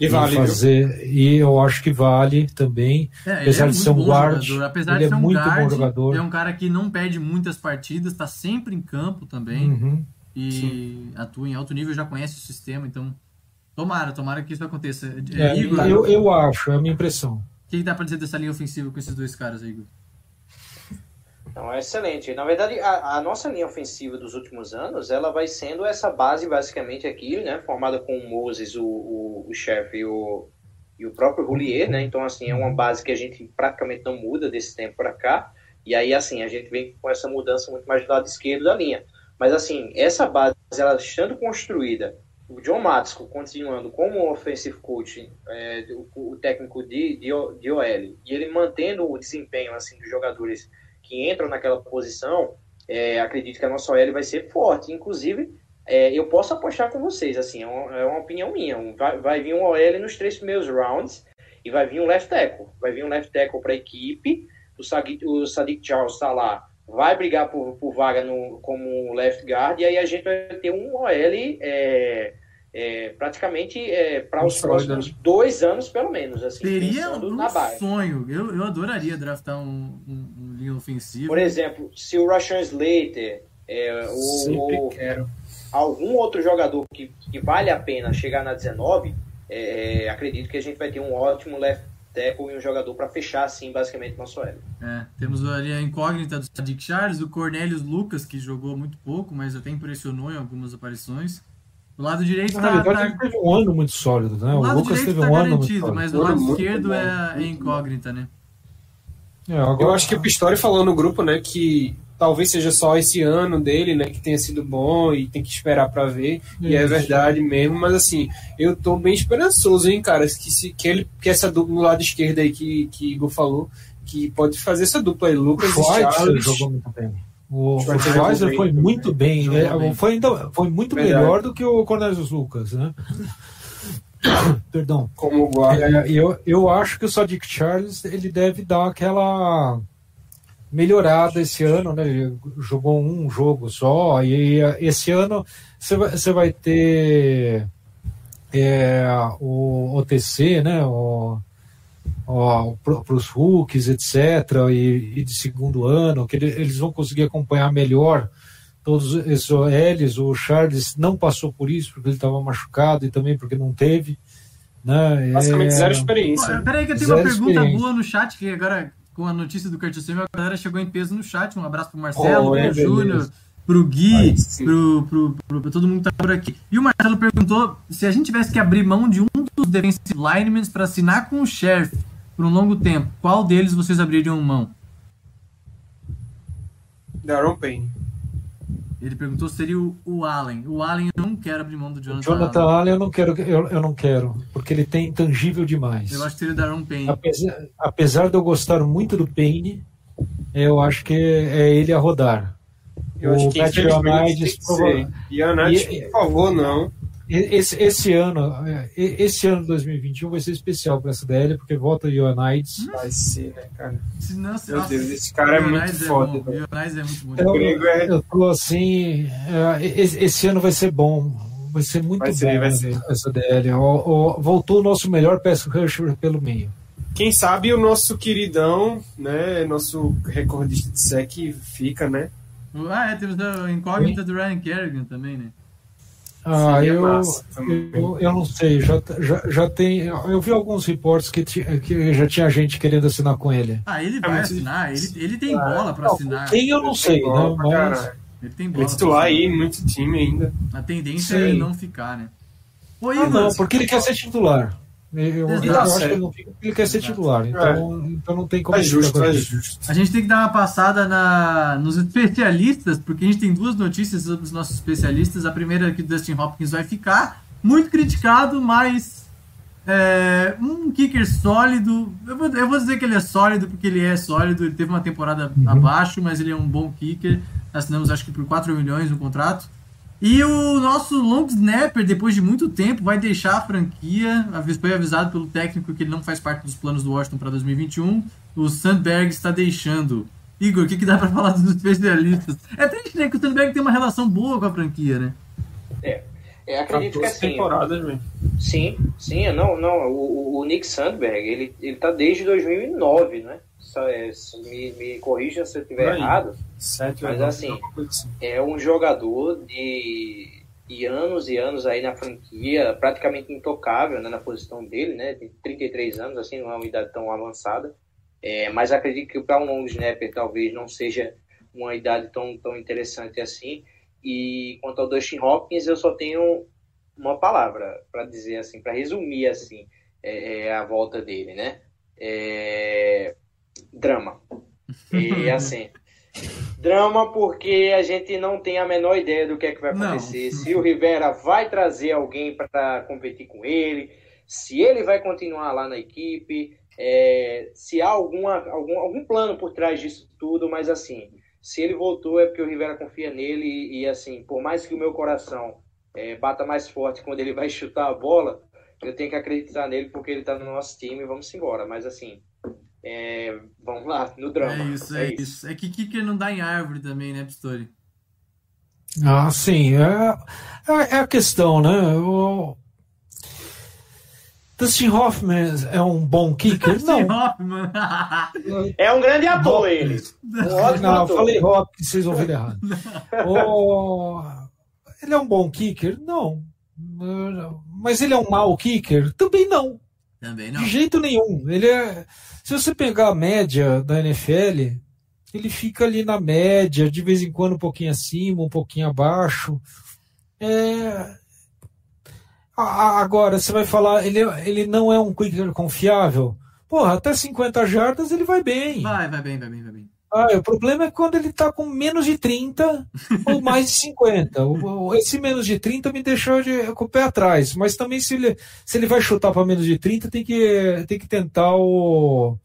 E vale, viu? fazer, e eu acho que vale também. É, Apesar é de muito ser um bom guard, jogador. Apesar ele de é ser um muito bom guard, jogador. é um cara que não perde muitas partidas, está sempre em campo também Uhum. e atua em alto nível, já conhece o sistema, então Tomara, tomara que isso aconteça. É, Igor, eu, eu acho, é a minha impressão. o que, que dá pra dizer dessa linha ofensiva com esses dois caras aí, Igor? Então, é excelente. Na verdade, a, a nossa linha ofensiva dos últimos anos, ela vai sendo essa base basicamente aqui, né? Formada com o Moses, o, o, o chefe e o, e o próprio Roulier, né? Então, assim, é uma base que a gente praticamente não muda desse tempo para cá. E aí, assim, a gente vem com essa mudança muito mais do lado esquerdo da linha. Mas, assim, essa base, ela estando construída, o John Matsko continuando como offensive coach, é, o, o, técnico de, de, de OL, e ele mantendo o desempenho, assim, dos jogadores que entram naquela posição, é, acredito que a nossa OL vai ser forte. Inclusive, é, eu posso apostar com vocês, assim, é uma, é uma opinião minha. Vai, vai, vir um OL nos três primeiros rounds e vai vir um left tackle. Vai vir um left tackle para a equipe. O Sadiq, o Sadiq Charles está lá, vai brigar por, por vaga no, como left guard, e aí a gente vai ter um OL é, é, praticamente é, para os próximos dois anos, pelo menos. Assim, Seria um sonho. Eu, eu adoraria draftar um, um, um linha ofensivo. Por exemplo, se o Rashan Slater, é, o, algum outro jogador que, que vale a pena chegar na 19, é, acredito que a gente vai ter um ótimo left tackle e um jogador para fechar, assim, basicamente, nosso L. É, temos ali a incógnita do Sadiq Charles, o Cornelius Lucas, que jogou muito pouco, mas até impressionou em algumas aparições. Do lado direito está. tá... Ele teve um ano muito sólido, né? O, o Lucas teve tá um ano muito sólido. Mas do lado esquerdo é, é incógnita, né? É, agora... Eu acho que o Pistori falou no grupo, né, que talvez seja só esse ano dele, né, que tenha sido bom e tem que esperar para ver. Isso. E é verdade mesmo, mas assim, eu tô bem esperançoso, hein, cara, que se que ele que essa dupla no lado esquerdo aí que que Igor falou, que pode fazer essa dupla aí, Lucas o e Charles. jogou muito bem. O, Schweizer foi muito bem, né? foi, ainda, foi muito Verdade. melhor do que o Cornelius Lucas, né? Perdão. Como guarda. É, eu, eu acho que o Sadiq Charles ele deve dar aquela melhorada esse ano, né? Ele jogou um jogo só, e esse ano você vai, você vai ter é, o OTC, né? O, para os rookies, etc., e, e, de segundo ano, que eles vão conseguir acompanhar melhor todos esses OLs. O Charles não passou por isso, porque ele estava machucado e também porque não teve. Né? Basicamente, é... zero experiência. Peraí, que eu tenho uma pergunta boa no chat, que agora, com a notícia do Curtis Samuel, a galera chegou em peso no chat. Um abraço pro Marcelo, oh, é, pro Júnior, pro Gui, pro, pro, pro, pro, todo mundo que tá por aqui. E o Marcelo perguntou se a gente tivesse que abrir mão de um dos defensive linemen para assinar com o Sheriff por um longo tempo, qual deles vocês abririam mão? Darren Payne. Ele perguntou se seria o, o, Allen. O Allen eu não quero abrir mão do Jonathan, Jonathan Allen. Allen eu não quero, eu, eu não quero, porque ele tem intangível demais. Eu acho que seria o Darren Payne. Apesar, apesar de eu gostar muito do Payne, eu acho que é ele a rodar. Eu o acho que Matt Ioannidis, por favor, não. Esse, esse ano, é, esse ano 2021 vai ser especial para essa DL, porque volta o Ioannidis. Vai ser, né, cara? Nossa, Meu Deus, esse cara é muito foda. É Ioannidis é muito bom. Eu, é- eu tô assim, é, esse ano vai ser bom. Vai ser muito vai ser, bom vai ser. essa DL. O, o, voltou o nosso melhor pass rusher pelo meio. Quem sabe o nosso queridão, né, nosso recordista de sec fica, né? Ah, é, temos a incógnita do Ryan Kerrigan também, né? Ah, eu, eu, eu, não sei, já, já, já tem. Eu vi alguns reportes que, que já tinha gente querendo assinar com ele. Ah, ele vai assinar, ele, ele tem ah, bola para assinar. Tem, eu não sei, né? Mas... Ele tem bola. Ele titular aí, muito time ainda. A tendência Sim. é ele não ficar, né? Oi, ah, não, porque ele quer ser titular. Eu, eu acho que ele, não fica, ele quer ser titular, então, é. então não tem como. É justo, é justo. A gente tem que dar uma passada na, nos especialistas, porque a gente tem duas notícias sobre os nossos especialistas. A primeira é que o Dustin Hopkins vai ficar, muito criticado, mas é, um kicker sólido. Eu vou, eu vou, dizer que ele é sólido, porque ele é sólido. Ele teve uma temporada uhum. abaixo, mas ele é um bom kicker. Assinamos acho que por 4 milhões no contrato. E o nosso long snapper, depois de muito tempo, vai deixar a franquia. Foi avisado pelo técnico que ele não faz parte dos planos do Washington para 2021. O Sandberg está deixando. Igor, o que, que dá para falar dos especialistas? É triste, né? Que o Sandberg tem uma relação boa com a franquia, né? É. é acredito que assim. temporadas, velho. Sim, sim. Não, não. O, o Nick Sandberg, ele, ele tá desde 2009, né? É, me, me corrija se eu estiver errado. Sete mas assim, é um jogador de, e anos e anos aí na franquia, praticamente intocável né, na posição dele, né? Tem 33 anos, assim, não é uma idade tão avançada. É, mas acredito que para um long snapper talvez não seja uma idade tão, tão interessante assim. E quanto ao Dustin Hopkins, eu só tenho uma palavra para dizer assim, para resumir assim é, é, a volta dele, né? É... Drama. E assim, drama porque a gente não tem a menor ideia do que é que vai acontecer. Não. Se o Rivera vai trazer alguém para competir com ele, se ele vai continuar lá na equipe, é, se há alguma, algum, algum plano por trás disso tudo, mas assim, se ele voltou é porque o Rivera confia nele e, e assim, por mais que o meu coração é, bata mais forte quando ele vai chutar a bola, eu tenho que acreditar nele porque ele está no nosso time e vamos embora. Mas assim, é, vamos lá, no drama. É isso, é, é isso. isso. É que kicker não dá em árvore também, né, Pistori? Ah, sim. É, é, é a questão, né? O, Dustin Hoffman é um bom kicker? Não. Hoffman. é um grande ator ele. Não, ator. falei Hopkins, vocês ouviram errado. oh, ele é um bom kicker? Não. Mas ele é um mau kicker? Também não. Também não. De jeito nenhum. Ele é. Se você pegar a média da NFL, ele fica ali na média, de vez em quando um pouquinho acima, um pouquinho abaixo. É, Agora, você vai falar, ele, ele não é um quicker confiável. Porra, até 50 jardas ele vai bem. Vai, vai bem, vai bem, vai bem. Ah, o problema é quando ele tá com menos de 30 ou mais de 50. Esse menos de 30 me deixou de, com o pé atrás. Mas também se ele, se ele vai chutar para menos de 30, tem que, tem que tentar o.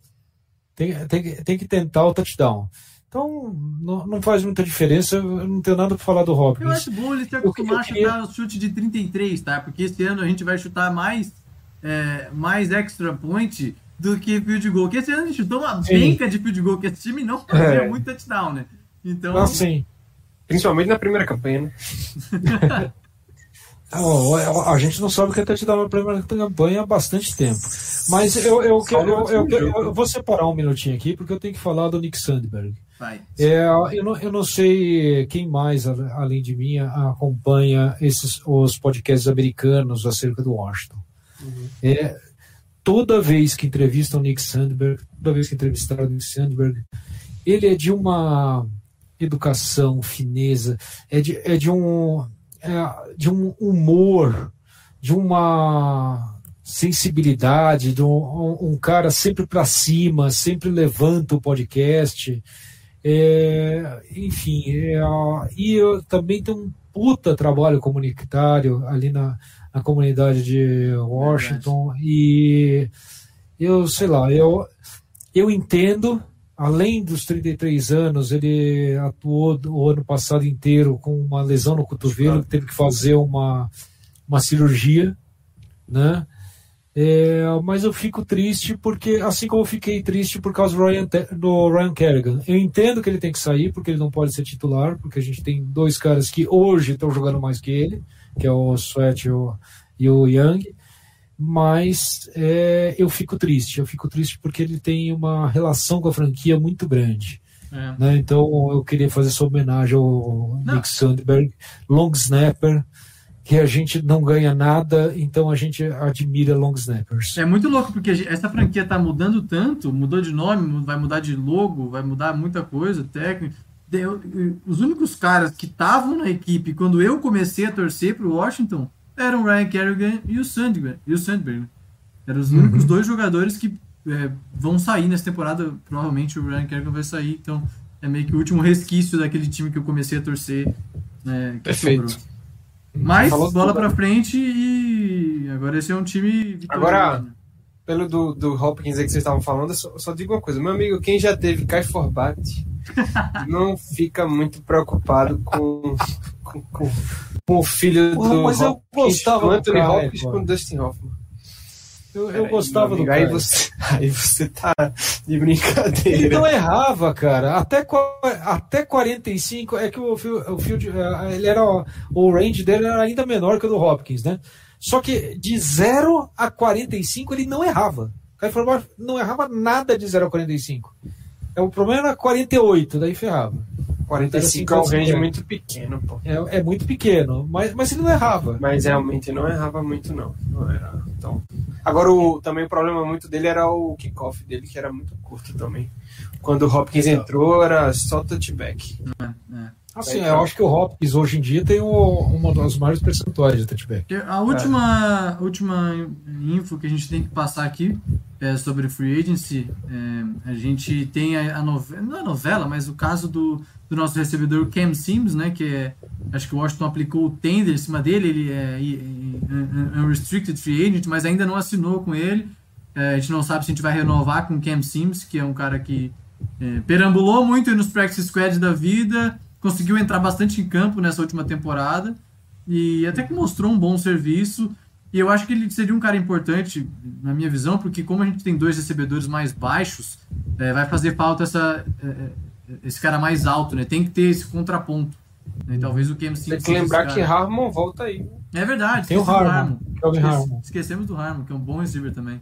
Tem, tem, tem que tentar o touchdown. Então, não, não, faz muita diferença. Eu não tenho nada para falar do Hopkins. Eu acho bom ele se acostumar a chutar o chute de 33, tá? Porque esse ano a gente vai chutar mais, é, mais extra point do que field goal. Porque esse ano a gente chutou uma sim. benca de field goal, que esse time não fazia é. muito touchdown, né? Então... Ah, sim. Principalmente na primeira campanha, né? a gente não sabe o que é touchdown na primeira campanha há bastante tempo. Mas eu, eu, eu, eu, eu, vou separar um minutinho aqui, porque eu tenho que falar do Nick Sandberg. É, eu, não, eu não sei quem mais, além de mim, acompanha esses, os podcasts americanos acerca do Washington. Uhum. É, toda vez que entrevistam Nick Sandberg, toda vez que entrevistaram Nick Sandberg, ele é de uma educação, fineza, é de, é de, um, é de um humor, de uma sensibilidade, de um, um cara sempre para cima, sempre levanta o podcast. É, enfim, é, e eu também tenho um puta trabalho comunitário ali na, na comunidade de Washington é e eu sei lá, eu, eu entendo, além dos 33 anos, ele atuou o ano passado inteiro com uma lesão no cotovelo, teve que fazer uma, uma cirurgia, né? É, mas eu fico triste porque, assim como eu fiquei triste por causa do Ryan, do Ryan Kerrigan. Eu entendo que ele tem que sair porque ele não pode ser titular, porque a gente tem dois caras que hoje estão jogando mais que ele, que é o Sweat e o, Young. Mas é, eu fico triste, eu fico triste porque ele tem uma relação com a franquia muito grande. É. Né? Então eu queria fazer essa homenagem ao não. Nick Sandberg, long snapper, que a gente não ganha nada, então a gente admira long snappers. É muito louco, porque essa franquia tá mudando tanto, mudou de nome, vai mudar de logo, vai mudar muita coisa, Os únicos caras que estavam na equipe quando eu comecei a torcer para o Washington eram o Ryan Kerrigan e o Sandberg. E o Sandberg. Eram os únicos uhum. dois jogadores que é, vão sair nessa temporada. Provavelmente o Ryan Kerrigan vai sair, então é meio que o último resquício daquele time que eu comecei a torcer. Né, Perfeito. Sobrou. Mas bola para frente e agora esse é um time. Agora, né? pelo do, do Hopkins aí que vocês estavam falando, eu só, só, digo uma coisa. Meu amigo, quem já teve Kai Forbat não fica muito preocupado com, com, com, com o filho Porra, do mas Hopkins, eu gostava Anthony Hopkins com Dustin Hoffman. Eu, eu gostava do aí você, aí você tá de brincadeira. Ele não errava, cara. Até, até 45 é que o, o field, eh, ele era o range dele era ainda menor que o do Hopkins, né? Só que de 0 a 45 ele não errava. O cara não errava nada de 0 a 45. É, o problema era 48, daí ferrava. 45 é um range muito pequeno, pô. É, é muito pequeno, mas, mas ele não errava. Mas realmente não errava muito, não. Não era. Então. Agora, o, também o problema muito dele era o kickoff dele, que era muito curto também. Quando o Hopkins entrou, era só touchback. É, é. Assim, eu acho que o Hopkins hoje em dia tem o, uma das maiores percentuais de touchback. A última, última info que a gente tem que passar aqui é sobre free agency. É, a gente tem a, a novela, não a novela, mas o caso do, do nosso recebedor Cam Sims, né? Que é, acho que o Washington aplicou o tender em cima dele, ele é unrestricted free agent, mas ainda não assinou com ele. É, a gente não sabe se a gente vai renovar com Cam Sims, que é um cara que é, perambulou muito nos practice squads da vida conseguiu entrar bastante em campo nessa última temporada e até que mostrou um bom serviço. E eu acho que ele seria um cara importante, na minha visão, porque como a gente tem dois recebedores mais baixos, é, vai fazer falta essa, é, é esse cara mais alto, né? Tem que ter esse contraponto. Né? Talvez o Cam Tem que lembrar que Harmon volta aí. É verdade. Tem o Harmon. Harmon. Esquecemos do Harmon, que é um bom receiver também.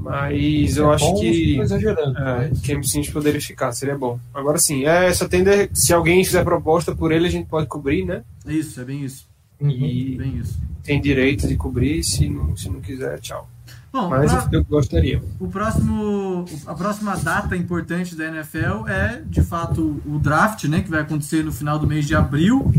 Mas eu é acho que exagerando, é, Cam Sims poderia ficar, seria bom. Agora sim, é, só tem de, se alguém fizer proposta por ele, a gente pode cobrir, né? Isso, é bem isso. E bem isso. tem direito de cobrir, se não, se não quiser, tchau. Bom, Mas pra, eu gostaria. O próximo, a próxima data importante da NFL é, de fato, o draft, né? Que vai acontecer no final do mês de abril.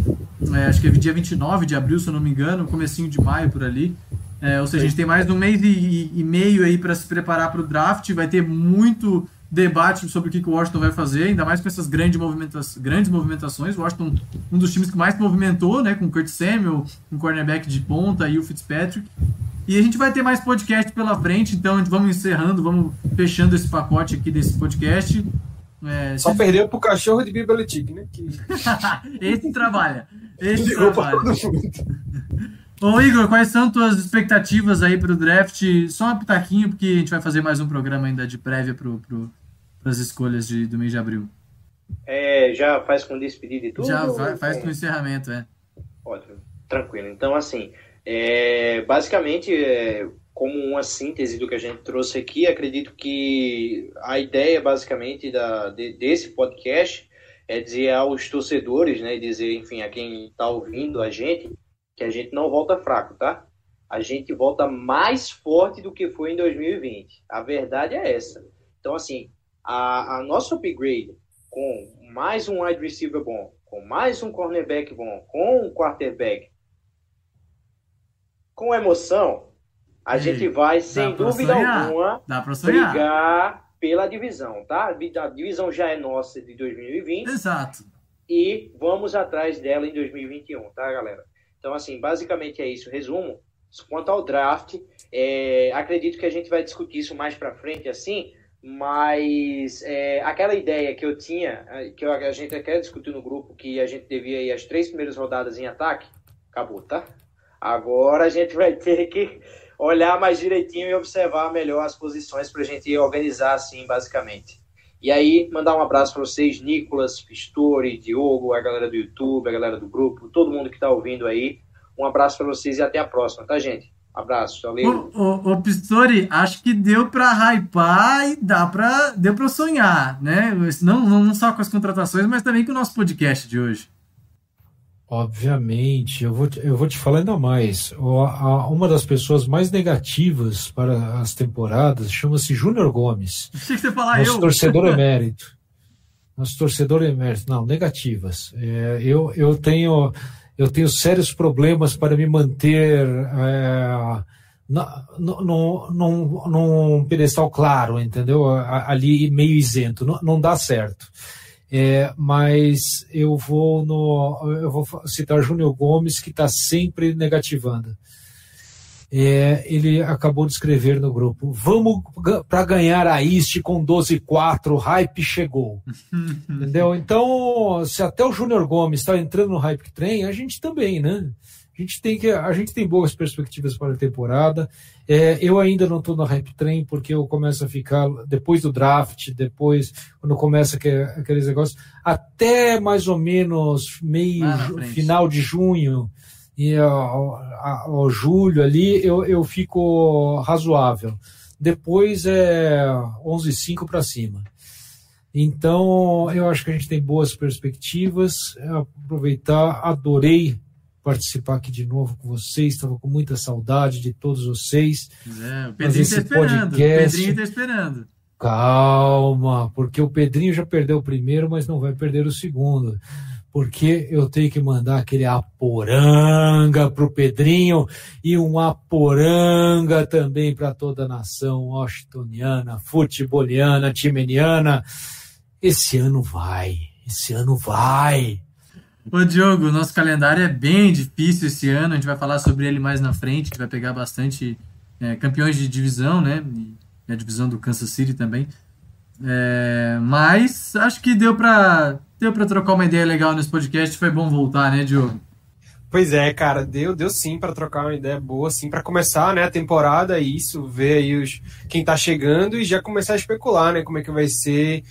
É, acho que é dia 29 de abril, se eu não me engano, comecinho de maio por ali. É, ou seja, a gente tem mais de um mês e, e meio aí para se preparar para o draft. Vai ter muito debate sobre o que, que o Washington vai fazer, ainda mais com essas grandes, movimenta grandes movimentações. O Washington, um dos times que mais movimentou, né? Com o Kurt Samuel, um cornerback de ponta e o Fitzpatrick. E a gente vai ter mais podcast pela frente, então a gente vamos encerrando, vamos fechando esse pacote aqui desse podcast. É, Só se... perdeu pro cachorro de Bibeletic, né? Que... esse trabalha. Esse trabalha. Ô Igor, quais são tuas expectativas aí para o draft? Só um pitaquinho, porque a gente vai fazer mais um programa ainda de prévia para pro, as escolhas de, do mês de abril. É, já faz com despedida e tudo? Já vai, faz com encerramento, é. Ótimo, tranquilo. Então, assim, é, basicamente, é, como uma síntese do que a gente trouxe aqui, acredito que a ideia, basicamente, da, de, desse podcast é dizer aos torcedores, né, dizer, enfim, a quem está ouvindo a gente, que a gente não volta fraco, tá? A gente volta mais forte do que foi em 2020. A verdade é essa. Então, assim, a, a nosso upgrade com mais um wide receiver bom, com mais um cornerback bom, com um quarterback, com emoção, a Ei, gente vai, sem dúvida sonhar. alguma, brigar pela divisão, tá? A divisão já é nossa de 2020. Exato. E vamos atrás dela em 2021, tá, galera? Então, assim, basicamente é isso. Resumo. Quanto ao draft, é, acredito que a gente vai discutir isso mais para frente, assim, mas é, aquela ideia que eu tinha, que a gente até discutiu no grupo, que a gente devia ir as três primeiras rodadas em ataque, acabou, tá? Agora a gente vai ter que olhar mais direitinho e observar melhor as posições para a gente organizar assim, basicamente. E aí, mandar um abraço para vocês, Nicolas, Pistori, Diogo, a galera do YouTube, a galera do grupo, todo mundo que está ouvindo aí. Um abraço para vocês e até a próxima, tá, gente? Abraço, valeu. Ô, ô, ô Pistori, acho que deu para hypar e dá pra, deu para sonhar, né? Não, não só com as contratações, mas também com o nosso podcast de hoje. Obviamente, eu vou, te, eu vou te falar ainda mais. Uma das pessoas mais negativas para as temporadas chama-se Júnior Gomes. Achei que você falar nosso eu. torcedor emérito. Nosso torcedor emérito. Não, negativas. É, eu, eu, tenho, eu tenho sérios problemas para me manter é, num, num, num pedestal claro, entendeu? Ali meio isento. Não, não dá certo. É, mas eu vou no eu vou citar Júnior Gomes que está sempre negativando. É, ele acabou de escrever no grupo: Vamos para ganhar a East com 12-4, hype chegou. Entendeu? Então, se até o Júnior Gomes está entrando no hype trem, a gente também, né? A gente tem, que, a gente tem boas perspectivas para a temporada. É, eu ainda não estou no hype trem, porque eu começo a ficar depois do draft, depois, quando começa aqueles negócios, até mais ou menos meio, ah, final de junho e ao, julho ali, eu, eu fico razoável. Depois é 11,5 para cima. Então, eu acho que a gente tem boas perspectivas. Aproveitar, adorei participar aqui de novo com vocês. Estava com muita saudade de todos vocês. É, o Pedrinho está esperando. Podcast... O Pedrinho está esperando. Calma, porque o Pedrinho já perdeu o primeiro, mas não vai perder o segundo. Porque eu tenho que mandar aquele aporanga pro Pedrinho e um aporanga também para toda a nação washingtoniana, futeboliana, timeniana. Esse ano vai, esse ano vai. Ô Diogo, nosso calendário é bem difícil esse ano, a gente vai falar sobre ele mais na frente, a gente vai pegar bastante é, campeões de divisão, né? E a divisão do Kansas City também. É, mas acho que deu para deu para trocar uma ideia legal nesse podcast, foi bom voltar, né, Diogo? Pois é, cara, deu, deu sim para trocar uma ideia boa, assim, para começar, né, a temporada, isso, ver aí os, quem tá chegando e já começar a especular, né, como é que vai ser,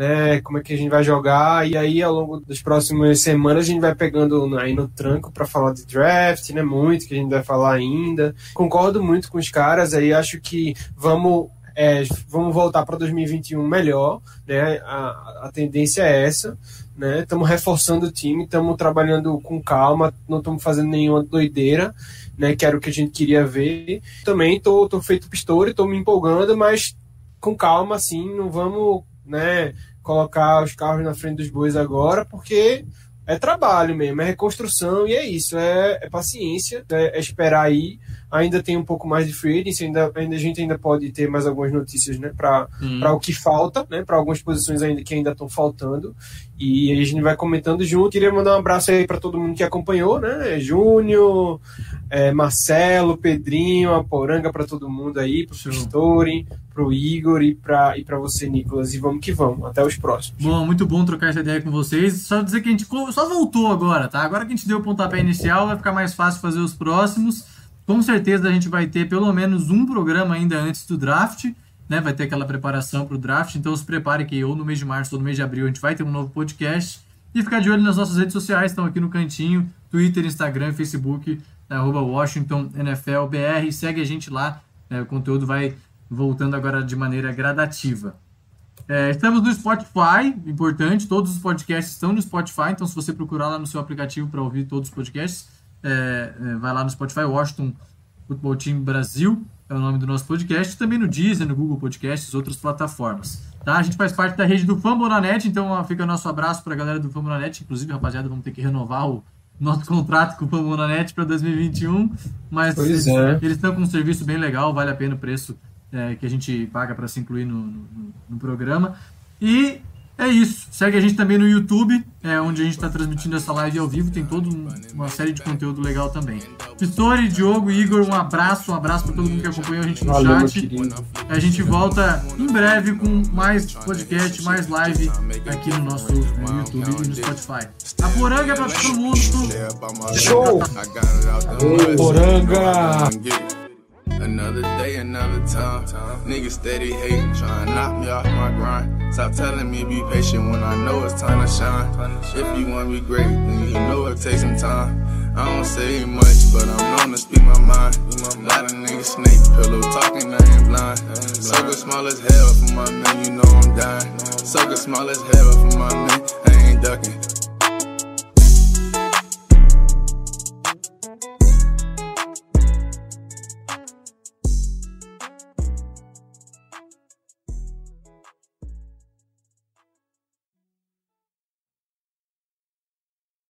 né, como é que a gente vai jogar, e aí ao longo das próximas semanas a gente vai pegando aí no tranco para falar de draft, né, muito que a gente vai falar ainda. Concordo muito com os caras aí, acho que vamos é, vamos voltar para 2021 melhor, né? A, a tendência é essa, né? Estamos reforçando o time, estamos trabalhando com calma, não estamos fazendo nenhuma doideira, né? Que era o que a gente queria ver. Também tô, tô feito pistor, estou me empolgando, mas com calma, assim, não vamos, né? Colocar os carros na frente dos bois agora, porque é trabalho mesmo, é reconstrução e é isso, é, é paciência, é, é, esperar aí. Ainda tem um pouco mais de free agency, ainda, ainda, a gente ainda pode ter mais algumas notícias né, para hum. o que falta, né, para algumas posições ainda que ainda estão faltando. E a gente vai comentando junto. Queria mandar um abraço aí para todo mundo que acompanhou, né? Júnior, é, Marcelo, Pedrinho, a Poranga para todo mundo aí, para o Story, para o Igor e para e você, Nicolas. E vamos que vamos. Até os próximos. Bom, muito bom trocar essa ideia com vocês. Só dizer que a gente só voltou agora, tá? Agora que a gente deu o pontapé inicial, vai ficar mais fácil fazer os próximos. Com certeza a gente vai ter pelo menos um programa ainda antes do draft né? Vai ter aquela preparação para o draft, então se prepare que ou no mês de março ou no mês de abril a gente vai ter um novo podcast. E ficar de olho nas nossas redes sociais, estão aqui no cantinho, Twitter, Instagram, Facebook, arroba Washington NFL BR. Segue a gente lá, né? o conteúdo vai voltando agora de maneira gradativa. É, estamos no Spotify, importante, todos os podcasts estão no Spotify, então se você procurar lá no seu aplicativo para ouvir todos os podcasts, é, é, vai lá no Spotify, Washington Football Team Brasil, é o nome do nosso podcast, também no Deezer, no Google Podcasts, outras plataformas. Tá? A gente faz parte da rede do Fambonanet, então fica nosso abraço para a galera do Fambonanet. Inclusive, rapaziada, vamos ter que renovar o nosso contrato com o Fambonanet para 2021, mas eles, é. eles estão com um serviço bem legal, vale a pena o preço é, que a gente paga para se incluir no, no, no programa. E é isso. Segue a gente também no YouTube, é, onde a gente está transmitindo essa live ao vivo. Tem toda uma série de conteúdo legal também. Pistori, Diogo, Igor, um abraço. Um abraço para todo mundo que acompanhou a gente no Valeu, chat. A gente volta em breve com mais podcast, mais live aqui no nosso é, YouTube e no Spotify. A Poranga é para todo mundo. Show! Poranga! Another day, another time. Niggas steady hating, trying to knock me off my grind. Stop telling me be patient when I know it's time to shine. If you want to be great, then you know it takes some time. I don't say much, but I'm known to speak my mind. Lot of niggas snake pillow talking, I ain't blind. Sucker small as hell for my man, you know I'm dying. Sucker small as hell for my man, I ain't ducking.